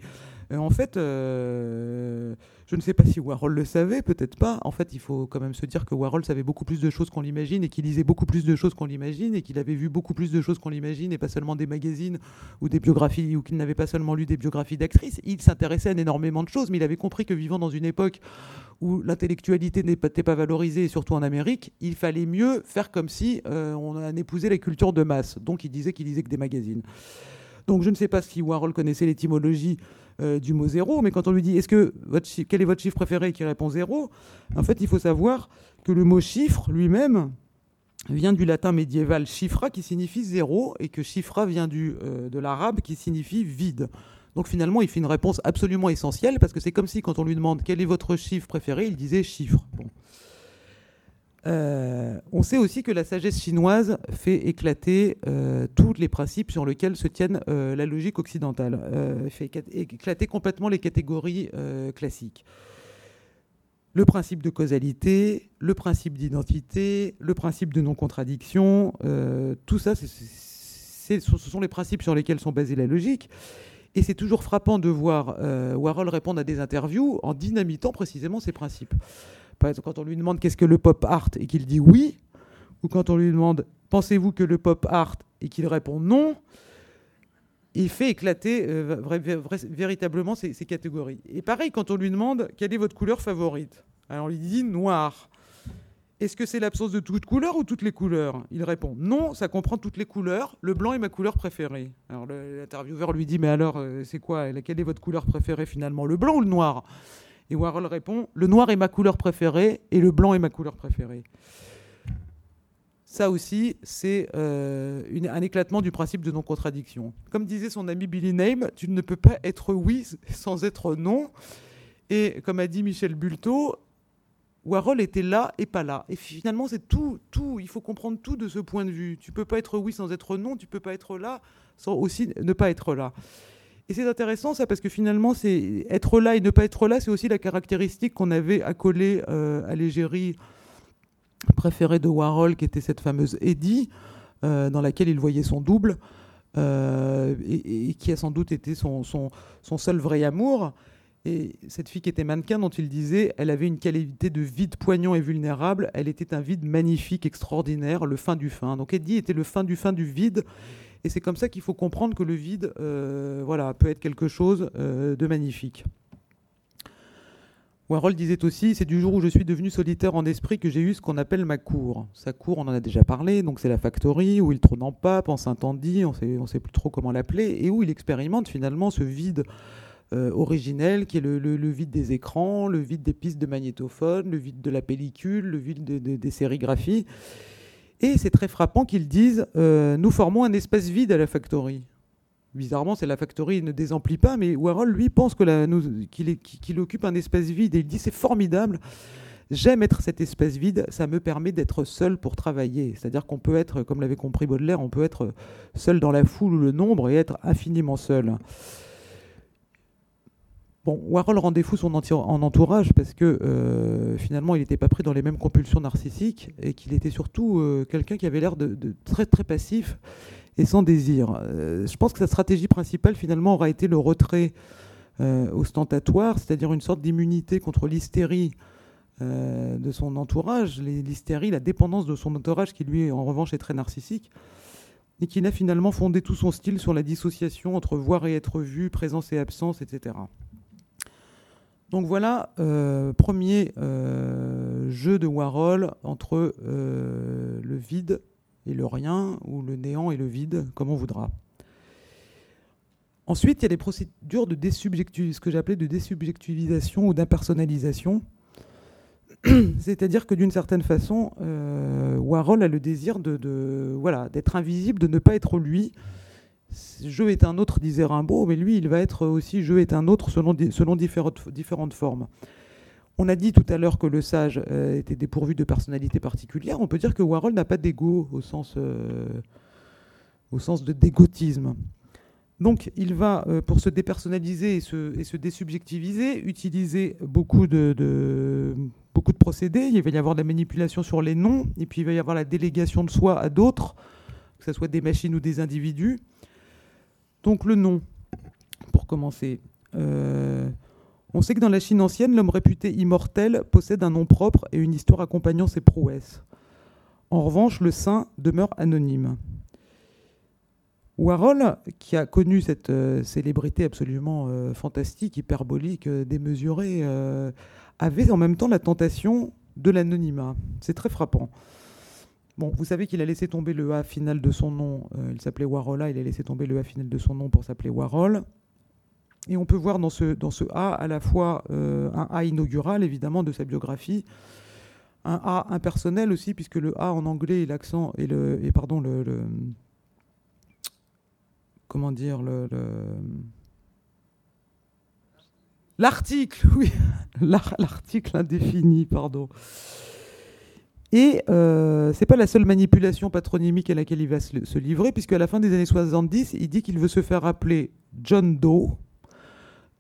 Euh, en fait, euh, je ne sais pas si Warhol le savait, peut-être pas. En fait, il faut quand même se dire que Warhol savait beaucoup plus de choses qu'on l'imagine et qu'il lisait beaucoup plus de choses qu'on l'imagine et qu'il avait vu beaucoup plus de choses qu'on l'imagine et pas seulement des magazines ou des biographies ou qu'il n'avait pas seulement lu des biographies d'actrices. Il s'intéressait à énormément de choses, mais il avait compris que vivant dans une époque où l'intellectualité n'était pas valorisée, surtout en Amérique, il fallait mieux faire comme si euh, on en épousait la culture de masse. Donc il disait qu'il lisait que des magazines. Donc je ne sais pas si Warhol connaissait l'étymologie euh, du mot zéro, mais quand on lui dit est-ce que quel est votre chiffre préféré qui répond zéro, en fait il faut savoir que le mot chiffre lui-même vient du latin médiéval chifra qui signifie zéro et que chifra vient du, euh, de l'arabe qui signifie vide. Donc finalement, il fait une réponse absolument essentielle parce que c'est comme si quand on lui demande quel est votre chiffre préféré, il disait chiffre. Euh, on sait aussi que la sagesse chinoise fait éclater euh, tous les principes sur lesquels se tienne euh, la logique occidentale, fait éclater complètement les catégories classiques. Le principe de causalité, le principe d'identité, le principe de non-contradiction, tout ça, ce sont les principes sur lesquels sont basées la logique. Et c'est toujours frappant de voir euh, Warhol répondre à des interviews en dynamitant précisément ces principes. Par exemple, quand on lui demande qu'est-ce que le pop art et qu'il dit oui, ou quand on lui demande pensez-vous que le pop art et qu'il répond non, il fait éclater euh, véritablement ces, catégories. Et pareil, quand on lui demande quelle est votre couleur favorite, alors on lui dit noir. Est-ce que c'est l'absence de toute couleur ou toutes les couleurs? Il répond non, ça comprend toutes les couleurs. Le blanc est ma couleur préférée. Alors l'intervieweur lui dit mais alors euh, c'est quoi? Quelle est votre couleur préférée finalement? Le blanc ou le noir? Et Warhol répond le noir est ma couleur préférée et le blanc est ma couleur préférée. Ça aussi, c'est euh, un éclatement du principe de non-contradiction. Comme disait son ami Billy Name, tu ne peux pas être oui sans être non. Et comme a dit Michel Bulto, Warhol était là et pas là. Et finalement, c'est tout, tout. Il faut comprendre tout de ce point de vue. Tu peux pas être oui sans être non. Tu peux pas être là sans aussi ne pas être là. Et c'est intéressant ça parce que finalement, c'est être là et ne pas être là, c'est aussi la caractéristique qu'on avait accolée euh, à l'égérie préférée de Warhol, qui était cette fameuse Eddie, euh, dans laquelle il voyait son double. Euh, et, qui a sans doute été son, son, son seul vrai amour. Et cette fille qui était mannequin, dont il disait, elle avait une qualité de vide poignant et vulnérable. Elle était un vide magnifique, extraordinaire, le fin du fin. Donc Eddie était le fin du fin du vide. Et c'est comme ça qu'il faut comprendre que le vide, euh, voilà, peut être quelque chose euh, de magnifique. Warhol disait aussi, c'est du jour où je suis devenu solitaire en esprit que j'ai eu ce qu'on appelle ma cour. Sa cour, on en a déjà parlé, donc c'est la factory où il trône en pape, en Saint-Andy, on ne sait plus trop comment l'appeler, et où il expérimente finalement ce vide euh, originel, qui est le, vide des écrans, le vide des pistes de magnétophone, le vide de la pellicule, le vide des sérigraphies. Et c'est très frappant qu'ils disent euh, Nous formons un espace vide à la factory. Bizarrement, c'est la factory, ne désemplit pas, mais Warhol, lui, pense qu'il occupe un espace vide et il dit C'est formidable. J'aime être cet espace vide, ça me permet d'être seul pour travailler. C'est-à-dire qu'on peut être, comme l'avait compris Baudelaire, on peut être seul dans la foule ou le nombre et être infiniment seul. Bon, Warhol rendait fou son en entourage parce que euh, finalement il n'était pas pris dans les mêmes compulsions narcissiques et qu'il était surtout euh, quelqu'un qui avait l'air de, très très passif et sans désir. Euh, je pense que sa stratégie principale finalement aura été le retrait ostentatoire, c'est-à-dire une sorte d'immunité contre l'hystérie de son entourage, l'hystérie, la dépendance de son entourage, qui lui, en revanche, est très narcissique, et qui n'a finalement fondé tout son style sur la dissociation entre voir et être vu, présence et absence, etc. Donc voilà, euh, premier euh, jeu de Warhol entre euh, le vide et le rien, ou le néant et le vide, comme on voudra. Ensuite, il y a des procédures de désubjectivisation, ce que j'appelais de désubjectivisation ou d'impersonnalisation. C'est-à-dire que d'une certaine façon, Warhol a le désir de, voilà, d'être invisible, de ne pas être lui, jeu est un autre, disait Rimbaud, mais lui, il va être aussi jeu est un autre selon, selon différentes, formes. On a dit tout à l'heure que le sage euh, était dépourvu de personnalité particulière. On peut dire que Warhol n'a pas d'ego au sens, euh, de dégotisme. Donc, il va, euh, pour se dépersonnaliser et se, et se, désubjectiviser, utiliser beaucoup de, beaucoup de procédés. Il va y avoir la manipulation sur les noms, et puis il va y avoir la délégation de soi à d'autres, que ce soit des machines ou des individus. Donc le nom, pour commencer. Euh, on sait que dans la Chine ancienne, l'homme réputé immortel possède un nom propre et une histoire accompagnant ses prouesses. En revanche, le saint demeure anonyme. Warhol, qui a connu cette euh, célébrité absolument euh, fantastique, hyperbolique, démesurée, avait en même temps la tentation de l'anonymat. C'est très frappant. Bon, vous savez qu'il a laissé tomber le A final de son nom. Euh, il s'appelait Warhola, il a laissé tomber le A final de son nom pour s'appeler Warhol. Et on peut voir dans ce, dans ce A à la fois euh, un A inaugural, évidemment, de sa biographie, un A impersonnel aussi, puisque le A en anglais et l'accent et le et pardon le, comment dire le, l'article, oui, l'article indéfini, pardon. Et euh, c'est pas la seule manipulation patronymique à laquelle il va se, livrer, puisque à la fin des années 70, il dit qu'il veut se faire appeler John Doe.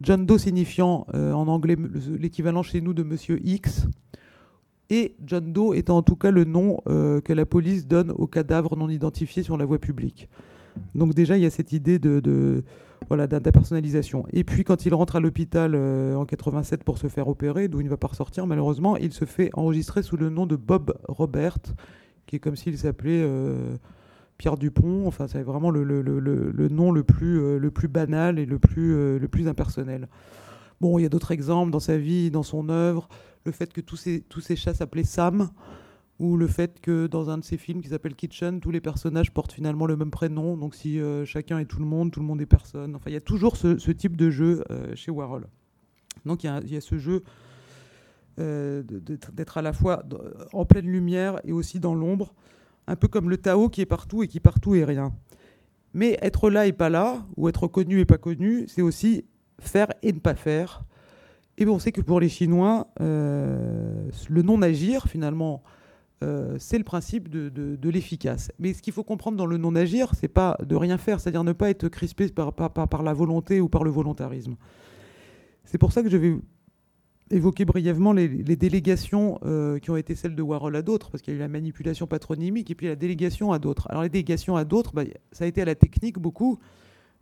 John Doe signifiant euh, en anglais l'équivalent chez nous de Monsieur X. Et John Doe étant en tout cas le nom euh, que la police donne aux cadavres non identifiés sur la voie publique. Donc déjà, il y a cette idée de voilà, d'impersonnalisation. Et puis quand il rentre à l'hôpital euh, en 87 pour se faire opérer, d'où il ne va pas ressortir malheureusement, il se fait enregistrer sous le nom de Bob Robert, qui est comme s'il s'appelait euh, Pierre Dupont. Enfin, c'est vraiment le, le, le, le, nom le plus, euh, le plus banal et le plus, le plus impersonnel. Bon, il y a d'autres exemples dans sa vie, dans son œuvre. Le fait que tous ces, tous ces chats s'appelaient Sam ou le fait que dans un de ces films qui s'appelle Kitchen, tous les personnages portent finalement le même prénom. Donc si euh, chacun est tout le monde, tout le monde est personne. Enfin, il y a toujours ce, type de jeu euh, chez Warhol. Donc il y, a ce jeu euh, d'être à la fois en pleine lumière et aussi dans l'ombre, un peu comme le Tao qui est partout et qui partout est rien. Mais être là et pas là, ou être connu et pas connu, c'est aussi faire et ne pas faire. Et on sait que pour les Chinois, le non-agir, finalement, euh, c'est le principe de, l'efficace. Mais ce qu'il faut comprendre dans le non-agir, c'est pas de rien faire, c'est-à-dire ne pas être crispé par, par, la volonté ou par le volontarisme. C'est pour ça que je vais évoquer brièvement les, délégations euh, qui ont été celles de Warhol à d'autres, parce qu'il y a eu la manipulation patronymique et puis la délégation à d'autres. Alors les délégations à d'autres, bah, ça a été à la technique beaucoup.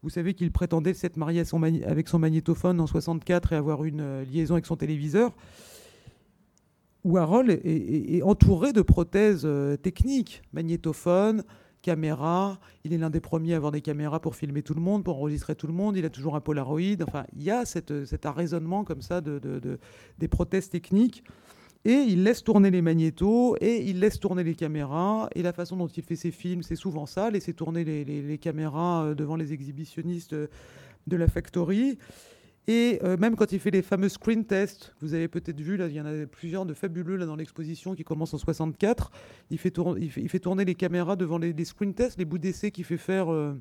Vous savez qu'il prétendait s'être marié avec son magnétophone en 64 et avoir une euh, liaison avec son téléviseur. Warhol est, entouré de prothèses euh, techniques, magnétophone, caméra. Il est l'un des premiers à avoir des caméras pour filmer tout le monde, pour enregistrer tout le monde. Il a toujours un Polaroid. Enfin, il y a cet arraisonnement comme ça de, des prothèses techniques. Et il laisse tourner les magnétos et il laisse tourner les caméras. Et la façon dont il fait ses films, c'est souvent ça, laisser tourner les, les caméras euh, devant les exhibitionnistes de la factory. Et euh, même quand il fait les fameux screen tests, vous avez peut-être vu, là, il y en a plusieurs de fabuleux là, dans l'exposition qui commence en 64. Il fait, il fait, tourner les caméras devant les, screen tests, les bouts d'essai qu'il fait faire euh,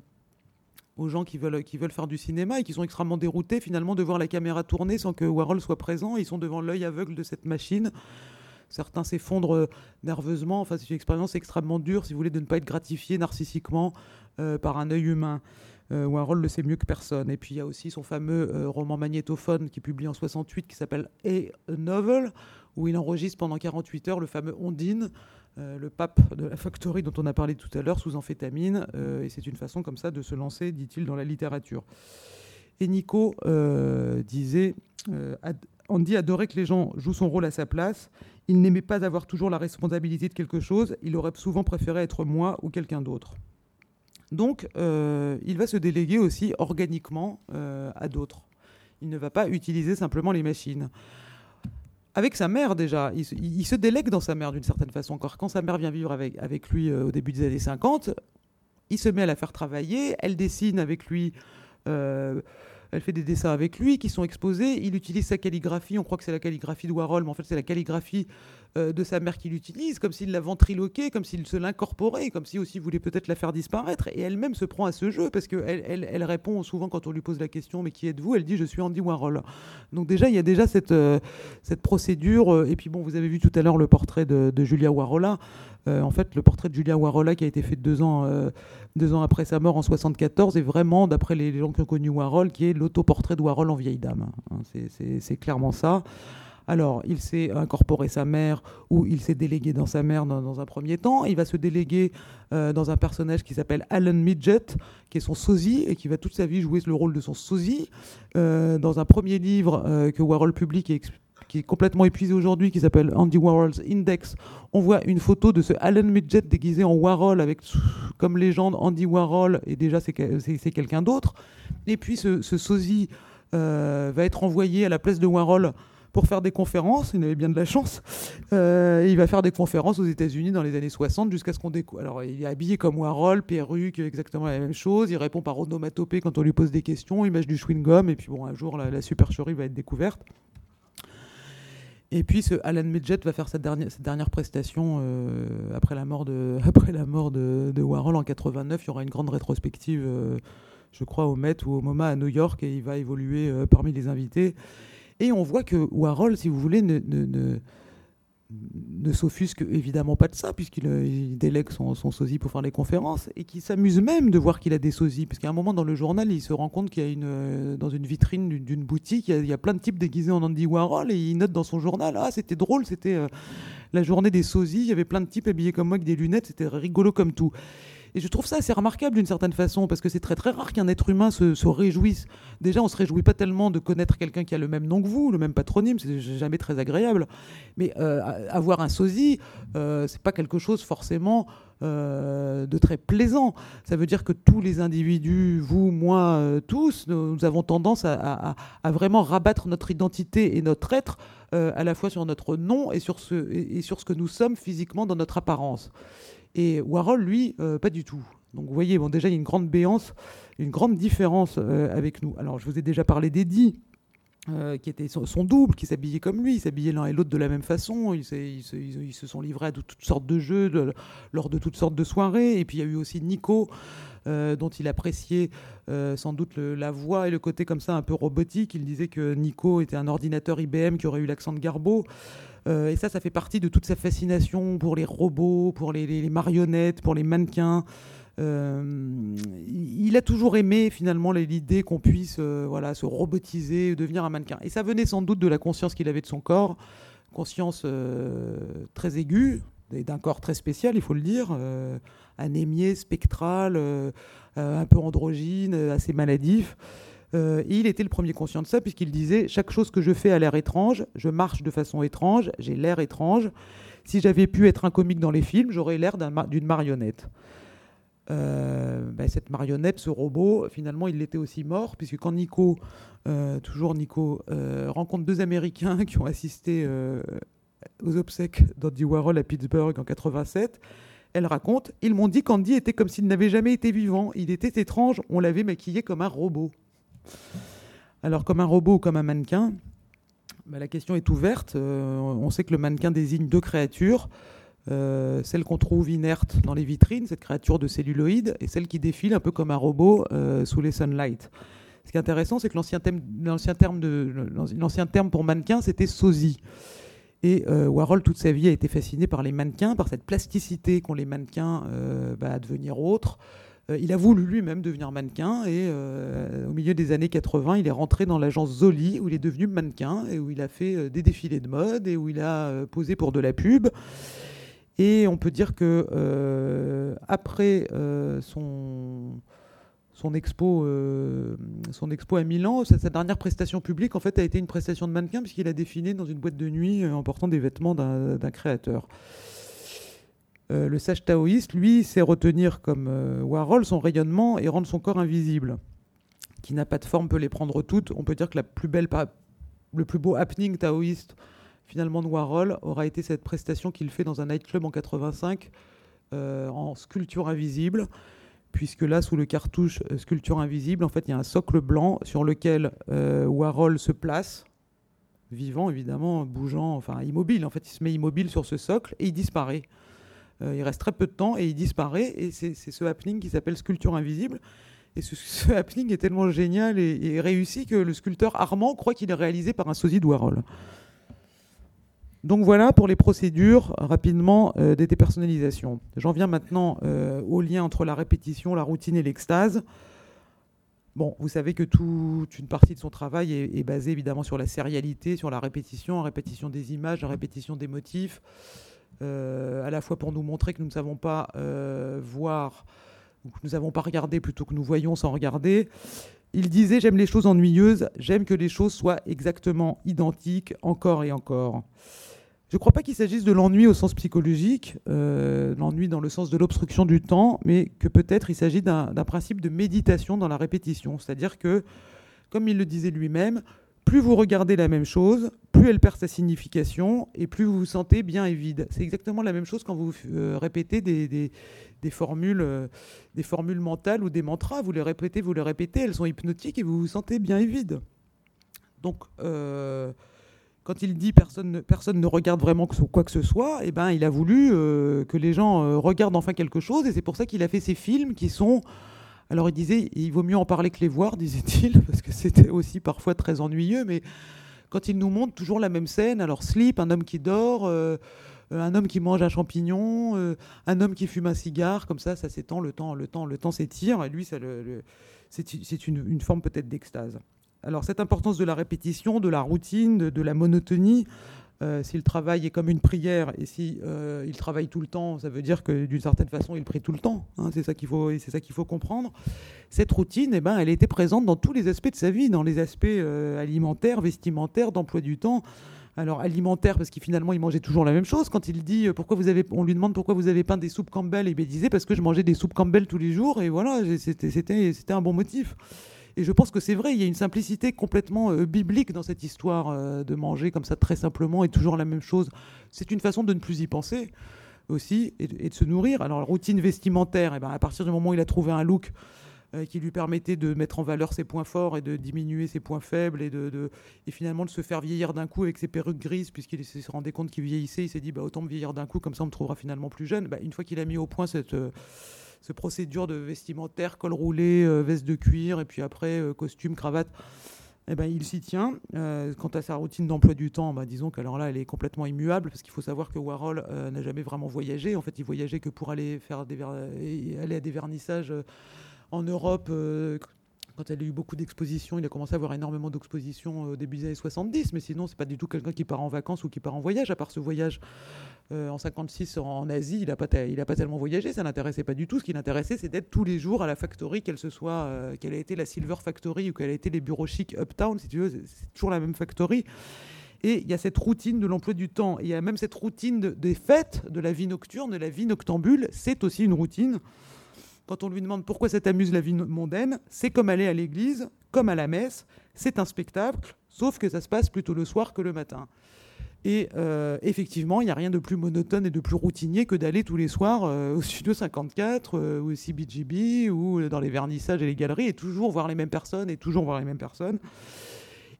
aux gens qui veulent, qui veulent faire du cinéma et qui sont extrêmement déroutés finalement de voir la caméra tourner sans que Warhol soit présent. Ils sont devant l'œil aveugle de cette machine. Certains s'effondrent euh, nerveusement. Enfin, c'est une expérience extrêmement dure, si vous voulez, de ne pas être gratifié narcissiquement par un œil humain. Euh, Warhol le sait mieux que personne. Et puis il y a aussi son fameux euh, roman magnétophone qui est publié en 68 qui s'appelle A Novel, où il enregistre pendant 48 heures le fameux Ondine, euh, le pape de la factory dont on a parlé tout à l'heure, sous amphétamine. et c'est une façon comme ça de se lancer, dit-il, dans la littérature. Et Nico disait Andy adorait que les gens jouent son rôle à sa place. Il n'aimait pas avoir toujours la responsabilité de quelque chose. Il aurait souvent préféré être moi ou quelqu'un d'autre. Donc, euh, il va se déléguer aussi organiquement euh, à d'autres. Il ne va pas utiliser simplement les machines. Avec sa mère déjà, il, se délègue dans sa mère d'une certaine façon. Encore quand sa mère vient vivre avec, avec lui euh, au début des années 50, il se met à la faire travailler, elle dessine avec lui elle fait des dessins avec lui qui sont exposés. Il utilise sa calligraphie. On croit que c'est la calligraphie de Warhol, mais en fait, c'est la calligraphie euh, de sa mère qu'il utilise, comme s'il la ventriloquait, comme s'il se l'incorporait, comme si aussi voulait peut-être la faire disparaître. Et elle-même se prend à ce jeu parce qu'elle elle, elle, répond souvent quand on lui pose la question Mais qui êtes-vous? Elle dit Je suis Andy Warhol. Donc, déjà, il y a déjà cette, euh, cette procédure. Euh, et puis, bon, vous avez vu tout à l'heure le portrait de, Julia Warola. en fait, le portrait de Julia Warola qui a été fait deux ans, deux ans après sa mort en 74 est vraiment, d'après les, gens qui ont connu Warhol, qui est l'autoportrait de Warhol en vieille dame. Hein, c'est clairement ça. Alors, il s'est incorporé sa mère ou il s'est délégué dans sa mère dans, un premier temps. Il va se déléguer euh, dans un personnage qui s'appelle Alan Midget, qui est son sosie et qui va toute sa vie jouer le rôle de son sosie. Euh, dans un premier livre euh, que Warhol publie qui est, qui est complètement épuisé aujourd'hui, qui s'appelle Andy Warhol's Index, on voit une photo de ce Alan Midget déguisé en Warhol avec comme légende Andy Warhol, et déjà c'est quelqu'un d'autre. Et puis ce, ce sosie va être envoyé à la place de Warhol pour faire des conférences. Il avait bien de la chance. Euh, il va faire des conférences aux États-Unis dans les années 60 jusqu'à ce qu'on découvre. Alors, il est habillé comme Warhol, perruque, exactement la même chose. Il répond par onomatopée quand on lui pose des questions. Mâche du chewing-gum. Et puis, bon, un jour, la, supercherie va être découverte. Et puis Alan Midget va faire cette dernière, cette dernière prestation euh, après la mort, de, après la mort de, Warhol en 89. Il y aura une grande rétrospective, euh, je crois, au Met ou au MoMA à New York et il va évoluer parmi les invités. Et on voit que Warhol, si vous voulez, ne, ne, s'offusque évidemment pas de ça, puisqu'il euh, délègue son, sosie pour faire les conférences, et qui s'amuse même de voir qu'il a des sosies, puisqu'à un moment dans le journal, il se rend compte qu'il y a une, euh, dans une vitrine d'une boutique, il y, a, plein de types déguisés en Andy Warhol, et il note dans son journal, ah c'était drôle, c'était euh, la journée des sosies, il y avait plein de types habillés comme moi avec des lunettes, c'était rigolo comme tout. Et je trouve ça assez remarquable d'une certaine façon, parce que c'est très très rare qu'un être humain se, réjouisse. Déjà, on se réjouit pas tellement de connaître quelqu'un qui a le même nom que vous, le même patronyme, c'est jamais très agréable. Mais euh, avoir un sosie, euh, c'est pas quelque chose forcément euh, de très plaisant. Ça veut dire que tous les individus, vous, moi, euh, tous, nous, avons tendance à, vraiment rabattre notre identité et notre être à la fois sur notre nom et sur, ce, et sur ce que nous sommes physiquement dans notre apparence. Et Warhol, lui, euh, pas du tout. Donc vous voyez, bon, déjà, il y a une grande béance, une grande différence euh, avec nous. Alors, je vous ai déjà parlé d'Eddie. Euh, qui était son, double, qui s'habillait comme lui, ils s'habillaient l'un et l'autre de la même façon, ils, se sont livrés à toutes sortes de jeux lors de toutes sortes de soirées, et puis il y a eu aussi Nico, dont il appréciait sans doute la voix et le côté comme ça un peu robotique, il disait que Nico était un ordinateur IBM qui aurait eu l'accent de Garbo, euh, et ça, ça fait partie de toute sa fascination pour les robots, pour les, marionnettes, pour les mannequins. Euh, il a toujours aimé finalement l'idée qu'on puisse euh, voilà, se robotiser, devenir un mannequin. Et ça venait sans doute de la conscience qu'il avait de son corps, conscience très aiguë, d'un corps très spécial, il faut le dire, anémié, spectral, un peu androgyne, assez maladif. Euh, il était le premier conscient de ça, puisqu'il disait Chaque chose que je fais a l'air étrange, je marche de façon étrange, j'ai l'air étrange. Si j'avais pu être un comique dans les films, j'aurais l'air d'une marionnette. Euh, ben, cette marionnette, ce robot, finalement, il était aussi mort, puisque quand Nico, euh, toujours Nico, rencontre deux Américains qui ont assisté aux obsèques d'Andy Warhol à Pittsburgh en 87, elle raconte Ils m'ont dit qu'Andy était comme s'il n'avait jamais été vivant. Il était étrange, on l'avait maquillé comme un robot. Alors, comme un robot ou comme un mannequin, bah, la question est ouverte. Euh, on sait que le mannequin désigne deux créatures. Euh, celle qu'on trouve inerte dans les vitrines, cette créature de celluloïde, et celle qui défile un peu comme un robot euh, sous les sunlight. Ce qui est intéressant, c'est que l'ancien terme, pour mannequin, c'était sosie. Et Warhol, toute sa vie, a été fasciné par les mannequins, par cette plasticité qu'ont les mannequins bah, à devenir autres. Euh, il a voulu lui-même devenir mannequin et euh, au milieu des années 80, il est rentré dans l'agence Zoli où il est devenu mannequin et où il a fait euh, des défilés de mode et où il a posé pour de la pub. Et on peut dire que après son, expo à Milan. Sa, sa, dernière prestation publique, en fait, a été une prestation de mannequin puisqu'il a défilé dans une boîte de nuit en portant des vêtements d'un créateur. Le sage taoïste, lui, sait retenir comme Warhol son rayonnement et rendre son corps invisible. Qui n'a pas de forme peut les prendre toutes. On peut dire que la plus belle, le plus beau happening taoïste finalement de Warhol aura été cette prestation qu'il fait dans un nightclub en 85 euh, en sculpture invisible, puisque là, sous le cartouche euh, sculpture invisible, en fait, il y a un socle blanc sur lequel euh, Warhol se place, vivant évidemment, bougeant, enfin immobile. En fait, il se met immobile sur ce socle et il disparaît. Il reste très peu de temps et il disparaît. Et c'est ce happening qui s'appelle sculpture invisible. Et ce, happening est tellement génial et, réussi que le sculpteur Armand croit qu'il est réalisé par un sosie de Warhol. Donc voilà pour les procédures rapidement euh, des dépersonnalisations. J'en viens maintenant euh, au lien entre la répétition, la routine et l'extase. Bon, vous savez que toute une partie de son travail est, basée évidemment sur la sérialité, sur la répétition, la répétition des images, la répétition des motifs, euh, à la fois pour nous montrer que nous ne savons pas voir, ou que nous n'avons pas regardé plutôt que nous voyons sans regarder. Il disait J'aime les choses ennuyeuses, j'aime que les choses soient exactement identiques encore et encore. Je ne crois pas qu'il s'agisse de l'ennui au sens psychologique, euh, l'ennui dans le sens de l'obstruction du temps, mais que peut-être il s'agit d'un principe de méditation dans la répétition. C'est-à-dire que, comme il le disait lui-même, plus vous regardez la même chose, plus elle perd sa signification et plus vous vous sentez bien et vide. C'est exactement la même chose quand vous euh, répétez des, formules, euh, des formules mentales ou des mantras. Vous les répétez, vous les répétez, elles sont hypnotiques et vous vous sentez bien et vide. Donc, quand il dit personne ne, regarde vraiment quoi que ce soit, eh ben, il a voulu euh, que les gens euh, regardent enfin quelque chose. Et c'est pour ça qu'il a fait ces films qui sont. Alors il disait, il vaut mieux en parler que les voir, disait-il, parce que c'était aussi parfois très ennuyeux. Mais quand il nous montre toujours la même scène, alors Sleep, un homme qui dort. Euh, un homme qui mange un champignon, un homme qui fume un cigare, comme ça, ça s'étend, le temps, le temps, le temps s'étire, et lui, ça c'est une, forme peut-être d'extase. Alors cette importance de la répétition, de la routine, de, la monotonie, euh, si le travail est comme une prière et si euh, il travaille tout le temps, ça veut dire que d'une certaine façon il prie tout le temps. Hein, c'est ça qu'il faut, c'est ça qu'il faut comprendre. Cette routine, eh ben, elle était présente dans tous les aspects de sa vie, dans les aspects euh, alimentaires, vestimentaires, d'emploi du temps. Alors alimentaire parce qu'il finalement il mangeait toujours la même chose. Quand il dit pourquoi vous avez, on lui demande pourquoi vous avez peint des soupes Campbell, et il disait parce que je mangeais des soupes Campbell tous les jours et voilà, c'était c'était un bon motif. Et je pense que c'est vrai, il y a une simplicité complètement euh, biblique dans cette histoire euh, de manger comme ça très simplement et toujours la même chose. C'est une façon de ne plus y penser aussi et de, se nourrir. Alors la routine vestimentaire, eh ben, à partir du moment où il a trouvé un look euh, qui lui permettait de mettre en valeur ses points forts et de diminuer ses points faibles et, de, et finalement de se faire vieillir d'un coup avec ses perruques grises puisqu'il se rendait compte qu'il vieillissait, il s'est dit bah, autant me vieillir d'un coup comme ça on me trouvera finalement plus jeune. Bah, une fois qu'il a mis au point cette ce procédure de vestimentaire, col roulé, euh, veste de cuir, et puis après euh, costume, cravate. Eh ben, il s'y tient. Euh, quant à sa routine d'emploi du temps, bah, disons qu'alors là, elle est complètement immuable, parce qu'il faut savoir que Warhol n'a jamais vraiment voyagé. En fait, il voyageait que pour aller, faire des aller à des vernissages en Europe quand elle a eu beaucoup d'expositions, il a commencé à avoir énormément d'expositions au début des années 70, mais sinon, c'est pas du tout quelqu'un qui part en vacances ou qui part en voyage, à part ce voyage euh, en 56 en Asie, il n'a pas, pas tellement voyagé, ça n'intéressait pas du tout. Ce qui l'intéressait, c'est d'être tous les jours à la factory, qu'elle se soit, euh, qu'elle ait été la Silver Factory ou qu'elle ait été les bureaux chics Uptown, si tu veux, c'est toujours la même factory. Et il y a cette routine de l'emploi du temps. il y a même cette routine des fêtes, de la vie nocturne, de la vie noctambule. C'est aussi une routine quand on lui demande pourquoi ça t'amuse la vie mondaine, c'est comme aller à l'église, comme à la messe, c'est un spectacle, sauf que ça se passe plutôt le soir que le matin. Et euh, effectivement, il n'y a rien de plus monotone et de plus routinier que d'aller tous les soirs euh, au Studio 54 euh, ou au CBGB ou dans les vernissages et les galeries et toujours voir les mêmes personnes et toujours voir les mêmes personnes.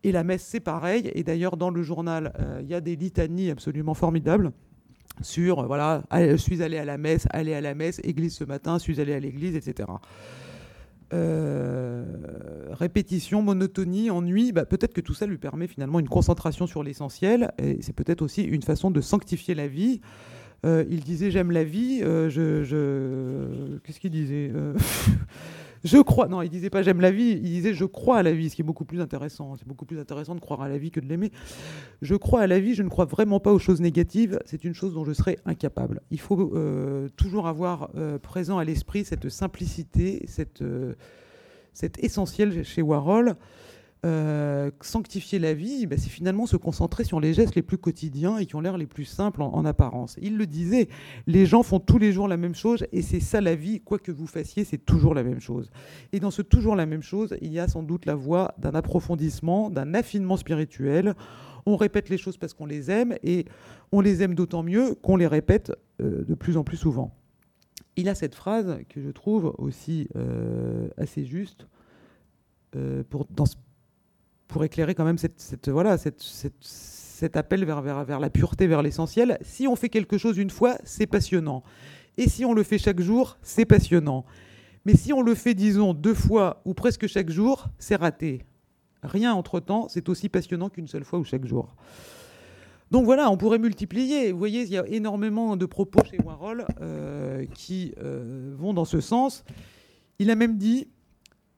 Et la messe, c'est pareil. Et d'ailleurs, dans le journal, il y a des litanies absolument formidables sur, euh, voilà, je suis allé à la messe, aller à la messe, église ce matin, je suis allé à l'église, etc. Euh, répétition, monotonie, ennui, bah, peut-être que tout ça lui permet finalement une concentration sur l'essentiel, et c'est peut-être aussi une façon de sanctifier la vie. Euh, il disait j'aime la vie, je... qu'est-ce qu'il disait je crois. Non, il disait pas j'aime la vie, il disait je crois à la vie, ce qui est beaucoup plus intéressant. C'est beaucoup plus intéressant de croire à la vie que de l'aimer. Je crois à la vie, je ne crois vraiment pas aux choses négatives. C'est une chose dont je serais incapable. Il faut euh, toujours avoir euh, présent à l'esprit cette simplicité, cette, euh, essentiel chez Warhol. Euh, sanctifier la vie, bah, c'est finalement se concentrer sur les gestes les plus quotidiens et qui ont l'air les plus simples en, apparence. Il le disait, les gens font tous les jours la même chose et c'est ça la vie, quoi que vous fassiez, c'est toujours la même chose. Et dans ce toujours la même chose, il y a sans doute la voie d'un approfondissement, d'un affinement spirituel. On répète les choses parce qu'on les aime et on les aime d'autant mieux qu'on les répète euh, de plus en plus souvent. Il a cette phrase que je trouve aussi euh, assez juste pour, dans, pour éclairer quand même cette, voilà, cet appel vers, vers, vers, la pureté, vers l'essentiel. Si on fait quelque chose une fois, c'est passionnant. Et si on le fait chaque jour, c'est passionnant. Mais si on le fait, disons, deux fois ou presque chaque jour, c'est raté. Rien entre-temps, c'est aussi passionnant qu'une seule fois ou chaque jour. Donc voilà, on pourrait multiplier. Vous voyez, il y a énormément de propos chez Warhol euh, qui euh, vont dans ce sens. Il a même dit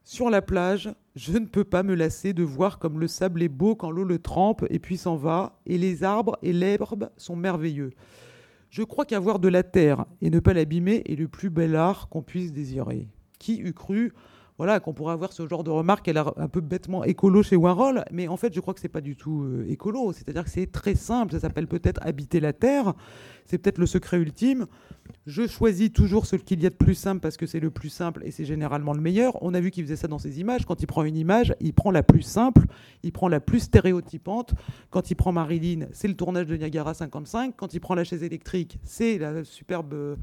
sur la plage, je ne peux pas me lasser de voir comme le sable est beau quand l'eau le trempe et puis s'en va, et les arbres et l'herbe sont merveilleux. Je crois qu'avoir de la terre et ne pas l'abîmer est le plus bel art qu'on puisse désirer. Qui eût cru voilà, qu'on pourrait avoir ce genre de remarque, elle a un peu bêtement écolo chez Warhol, mais en fait, je crois que c'est pas du tout euh, écolo. C'est-à-dire que c'est très simple. Ça s'appelle peut-être habiter la terre. C'est peut-être le secret ultime. Je choisis toujours ce qu'il y a de plus simple parce que c'est le plus simple et c'est généralement le meilleur. On a vu qu'il faisait ça dans ses images. Quand il prend une image, il prend la plus simple, il prend la plus stéréotypante. Quand il prend Marilyn, c'est le tournage de Niagara 55. Quand il prend la chaise électrique, c'est la superbe,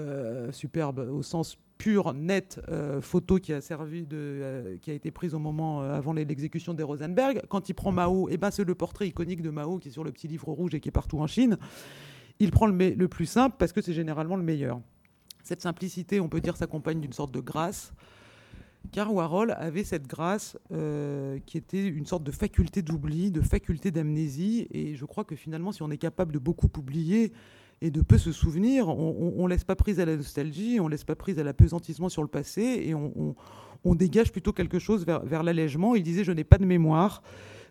euh, superbe au sens pure, nette euh, photo qui a servi de, euh, qui a été prise au moment euh, avant l'exécution des Rosenberg. Quand il prend Mao, et eh ben c'est le portrait iconique de Mao qui est sur le petit livre rouge et qui est partout en Chine. Il prend le, le plus simple parce que c'est généralement le meilleur. Cette simplicité, on peut dire, s'accompagne d'une sorte de grâce. Car Warhol avait cette grâce qui était une sorte de faculté d'oubli, de faculté d'amnésie. Et je crois que finalement, si on est capable de beaucoup oublier, et de peu se souvenir. On ne laisse pas prise à la nostalgie, on laisse pas prise à l'apesantissement sur le passé et on, dégage plutôt quelque chose vers, l'allègement. Il disait Je n'ai pas de mémoire.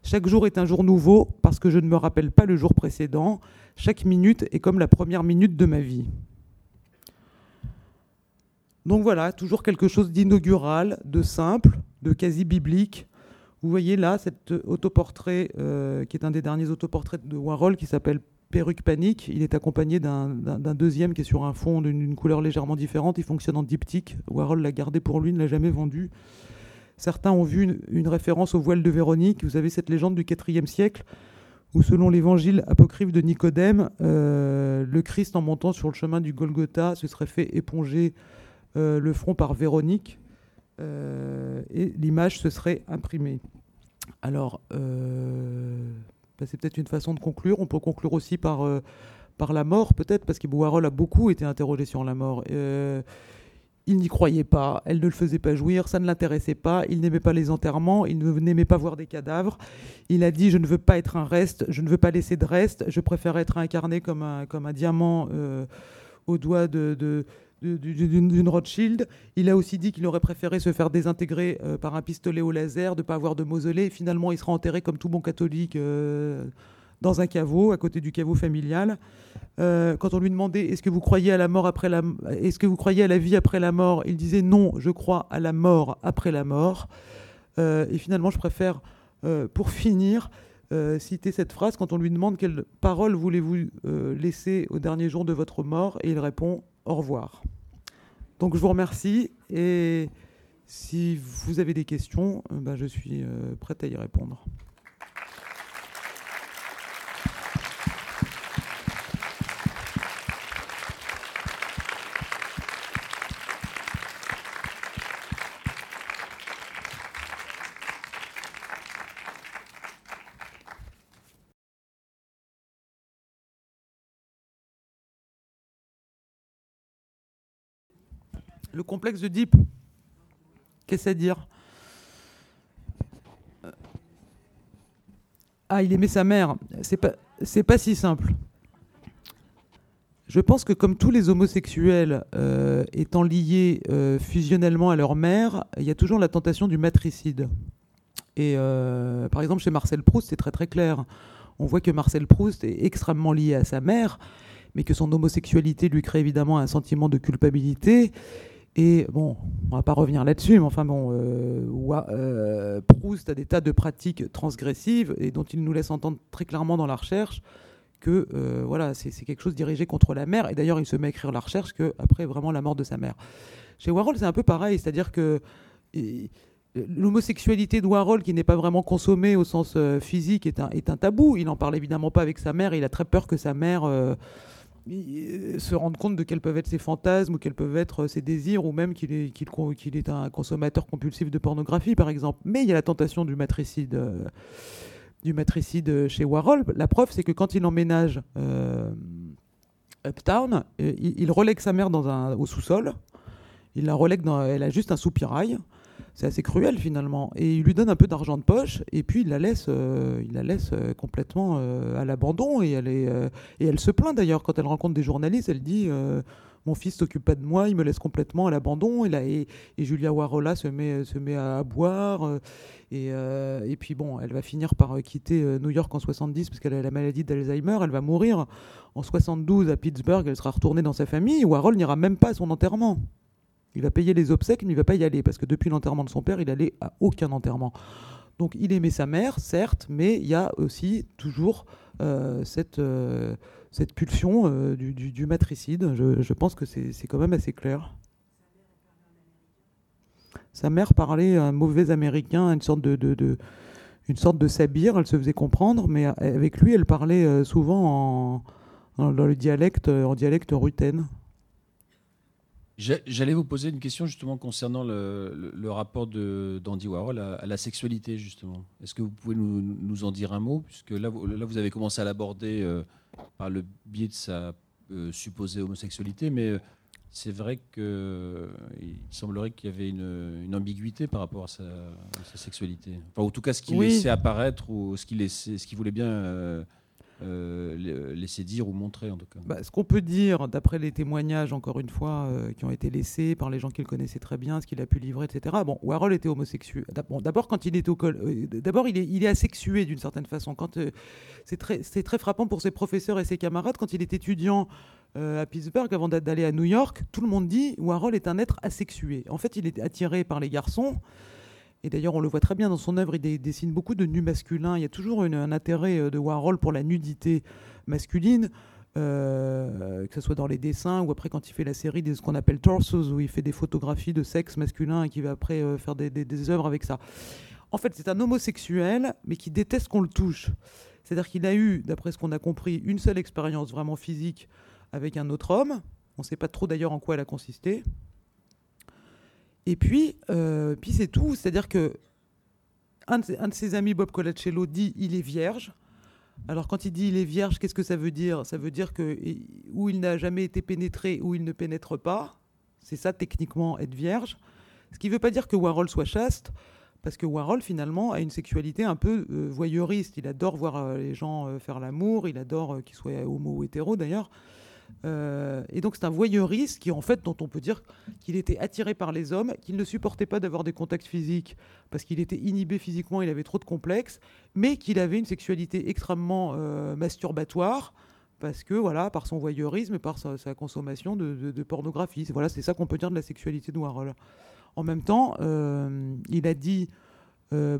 Chaque jour est un jour nouveau parce que je ne me rappelle pas le jour précédent. Chaque minute est comme la première minute de ma vie. Donc voilà, toujours quelque chose d'inaugural, de simple, de quasi biblique. Vous voyez là cet autoportrait euh, qui est un des derniers autoportraits de Warhol qui s'appelle Perruque Panique. Il est accompagné d'un deuxième qui est sur un fond d'une couleur légèrement différente. Il fonctionne en diptyque. Warhol l'a gardé pour lui, ne l'a jamais vendu. Certains ont vu une, référence au voile de Véronique. Vous avez cette légende du IVe siècle où, selon l'évangile apocryphe de Nicodème, euh, le Christ, en montant sur le chemin du Golgotha, se serait fait éponger euh, le front par Véronique euh, et l'image se serait imprimée. Alors, c'est peut-être une façon de conclure. On peut conclure aussi par, euh, par la mort, peut-être, parce que Warhol a beaucoup été interrogé sur la mort. Euh, il n'y croyait pas, elle ne le faisait pas jouir, ça ne l'intéressait pas, il n'aimait pas les enterrements, il n'aimait pas voir des cadavres. Il a dit Je ne veux pas être un reste, je ne veux pas laisser de reste, je préfère être incarné comme un, comme un diamant euh, au doigt de d'une Rothschild. Il a aussi dit qu'il aurait préféré se faire désintégrer euh, par un pistolet au laser, de ne pas avoir de mausolée. Finalement, il sera enterré comme tout bon catholique euh, dans un caveau, à côté du caveau familial. Euh, quand on lui demandait est-ce que vous croyez à la mort après la, est-ce que vous croyez à la vie après la mort, il disait non, je crois à la mort après la mort. et finalement, je préfère, pour finir, citer cette phrase quand on lui demande quelle parole voulez-vous laisser au dernier jour de votre mort, et il répond au revoir. Donc je vous remercie et si vous avez des questions, euh, ben, je suis euh, prête à y répondre. Le complexe de Deep, qu'est-ce à dire? Euh, Ah, il aimait sa mère. C'est pas, pas si simple. Je pense que comme tous les homosexuels euh, étant liés euh, fusionnellement à leur mère, il y a toujours la tentation du matricide. Et par exemple, chez Marcel Proust, c'est très très clair. On voit que Marcel Proust est extrêmement lié à sa mère, mais que son homosexualité lui crée évidemment un sentiment de culpabilité Et bon, on va pas revenir là-dessus, mais enfin bon, euh, Proust a des tas de pratiques transgressives et dont il nous laisse entendre très clairement dans la recherche que voilà, c'est quelque chose dirigé contre la mère. Et d'ailleurs, il se met à écrire la recherche qu'après vraiment la mort de sa mère. Chez Warhol, c'est un peu pareil, c'est-à-dire que l'homosexualité de Warhol, qui n'est pas vraiment consommée au sens euh, physique, est un, est un tabou. Il n'en parle évidemment pas avec sa mère. Il a très peur que sa mère euh, se rende compte de quels peuvent être ses fantasmes ou quels peuvent être euh, ses désirs, ou même qu'il est, qu'il, est un consommateur compulsif de pornographie, par exemple. Mais il y a la tentation du matricide, du matricide chez Warhol. La preuve, c'est que quand il emménage Uptown, il, il, relègue sa mère dans un, au sous-sol. Il la relègue dans, elle a juste un soupirail c'est assez cruel finalement. Et il lui donne un peu d'argent de poche et puis il la laisse, euh, il la laisse euh, complètement euh, à l'abandon et elle et elle se plaint d'ailleurs quand elle rencontre des journalistes. Elle dit mon fils s'occupe pas de moi, il me laisse complètement à l'abandon. Et, et, et, Julia Warola se met, se met à, boire. Et, et, puis bon, elle va finir par quitter New York en 70 parce qu'elle a la maladie d'Alzheimer. Elle va mourir en 72 à Pittsburgh. Elle sera retournée dans sa famille. Warhol n'ira même pas à son enterrement. Il va payer les obsèques, mais il ne va pas y aller, parce que depuis l'enterrement de son père, il allait à aucun enterrement. Donc il aimait sa mère, certes, mais il y a aussi toujours euh, cette, euh, cette pulsion euh, du, matricide. Je, pense que c'est quand même assez clair. Sa mère parlait un mauvais américain, une sorte de, de, une sorte de sabir, elle se faisait comprendre, mais avec lui, elle parlait souvent en, dans le dialecte, en dialecte rutaine. J'allais vous poser une question justement concernant le, rapport d'Andy Warhol à, la sexualité justement. Est-ce que vous pouvez nous, en dire un mot? Puisque là, là vous avez commencé à l'aborder euh, par le biais de sa euh, supposée homosexualité, mais euh, c'est vrai qu'il semblerait qu'il y avait une, ambiguïté par rapport à sa, sexualité. Enfin, en tout cas, ce qu'il laissait apparaître ou ce qu'il voulait bien euh, laisser dire ou montrer en tout cas. Bah, ce qu'on peut dire, d'après les témoignages, encore une fois, euh, qui ont été laissés par les gens qu'il connaissait très bien, ce qu'il a pu livrer, etc. Bon, Warhol était homosexuel. D'abord, quand il est au col, euh, d'abord il est, il est asexué d'une certaine façon. Quand c'est très, c'est très frappant pour ses professeurs et ses camarades quand il est étudiant. à Pittsburgh, avant d'aller à New York, tout le monde dit Warhol est un être asexué. En fait, il est attiré par les garçons, et d'ailleurs, on le voit très bien dans son œuvre, il dessine beaucoup de nus masculins. Il y a toujours un intérêt euh, de Warhol pour la nudité masculine. Euh, que ce soit dans les dessins ou après quand il fait la série de ce qu'on appelle torsos, où il fait des photographies de sexe masculin et qui va après euh, faire des, des, œuvres avec ça. En fait, c'est un homosexuel, mais qui déteste qu'on le touche. C'est-à-dire qu'il a eu, d'après ce qu'on a compris, une seule expérience vraiment physique avec un autre homme. On ne sait pas trop d'ailleurs en quoi elle a consisté. Et puis, euh, puis c'est tout. C'est-à-dire que un de, ses, amis, Bob Colacello, dit il est vierge. Alors quand il dit il est vierge, qu'est-ce que ça veut dire? Ça veut dire que où il n'a jamais été pénétré, ou il ne pénètre pas. C'est ça techniquement être vierge. Ce qui ne veut pas dire que Warhol soit chaste, parce que Warhol finalement a une sexualité un peu euh, voyeuriste. Il adore voir euh, les gens faire l'amour, il adore qu'ils soient homo ou hétéro d'ailleurs. Euh, et donc c'est un voyeuriste qui en fait dont on peut dire qu'il était attiré par les hommes, qu'il ne supportait pas d'avoir des contacts physiques parce qu'il était inhibé physiquement, il avait trop de complexes, mais qu'il avait une sexualité extrêmement euh, masturbatoire parce que voilà par son voyeurisme et par sa, consommation de, pornographie. Voilà c'est ça qu'on peut dire de la sexualité de Warhol. En même temps, euh, il a dit euh,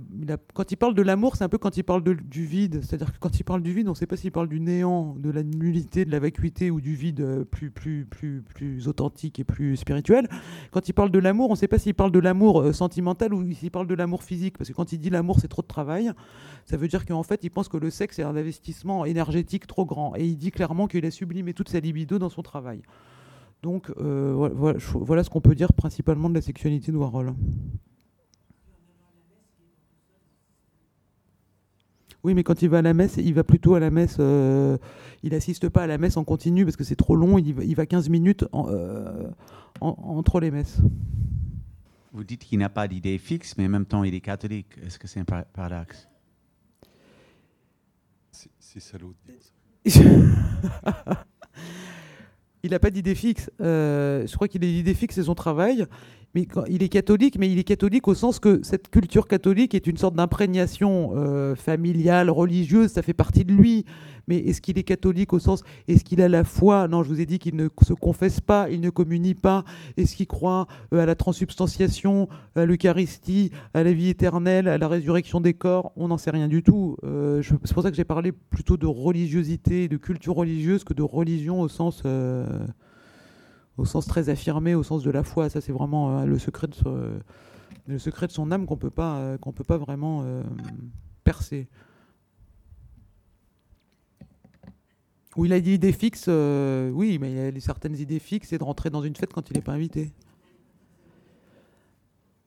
quand il parle de l'amour, c'est un peu quand il parle du vide. C'est-à-dire que quand il parle du vide, on ne sait pas s'il parle du néant, de la nullité, de la vacuité ou du vide euh, plus, plus, plus, plus authentique et plus spirituel. Quand il parle de l'amour, on ne sait pas s'il parle de l'amour euh, sentimental ou s'il parle de l'amour physique. Parce que quand il dit l'amour, c'est trop de travail, ça veut dire qu'en fait, il pense que le sexe est un investissement énergétique trop grand. Et il dit clairement qu'il a sublimé toute sa libido dans son travail. Donc voilà, voilà ce qu'on peut dire principalement de la sexualité de Warhol. Oui, mais quand il va à la messe, il va plutôt à la messe. Euh, il n'assiste pas à la messe en continu parce que c'est trop long. Il va, il va 15 minutes euh, entre les messes. Vous dites qu'il n'a pas d'idée fixe, mais en même temps, il est catholique. Est-ce que c'est un paradoxe? C'est salaud de il n'a pas d'idée fixe. Euh, je crois qu'il a l'idée fixe, c'est son travail. Mais il est catholique, mais il est catholique au sens que cette culture catholique est une sorte d'imprégnation euh, familiale, religieuse, ça fait partie de lui. Mais est-ce qu'il est catholique au sens, est-ce qu'il a la foi? Non, je vous ai dit qu'il ne se confesse pas, il ne communie pas. Est-ce qu'il croit euh, à la transubstantiation, à l'Eucharistie, à la vie éternelle, à la résurrection des corps? On n'en sait rien du tout. Euh, c'est pour ça que j'ai parlé plutôt de religiosité, de culture religieuse que de religion au sens au sens très affirmé, au sens de la foi. Ça, c'est vraiment euh, le, secret de le secret de son âme qu'on peut pas, euh, qu'on peut pas vraiment euh, percer. Où il a des idées fixes, oui, mais il a certaines idées fixes et de rentrer dans une fête quand il n'est pas invité.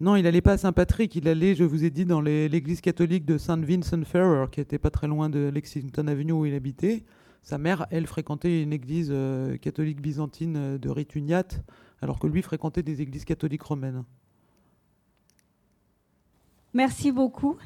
Non, il n'allait pas à Saint-Patrick, il allait, je vous ai dit, dans l'église catholique de Saint Vincent Ferrer, qui était pas très loin de Lexington Avenue où il habitait. Sa mère, elle, fréquentait une église euh, catholique byzantine euh, de rite uniate, alors que lui fréquentait des églises catholiques romaines. Merci beaucoup.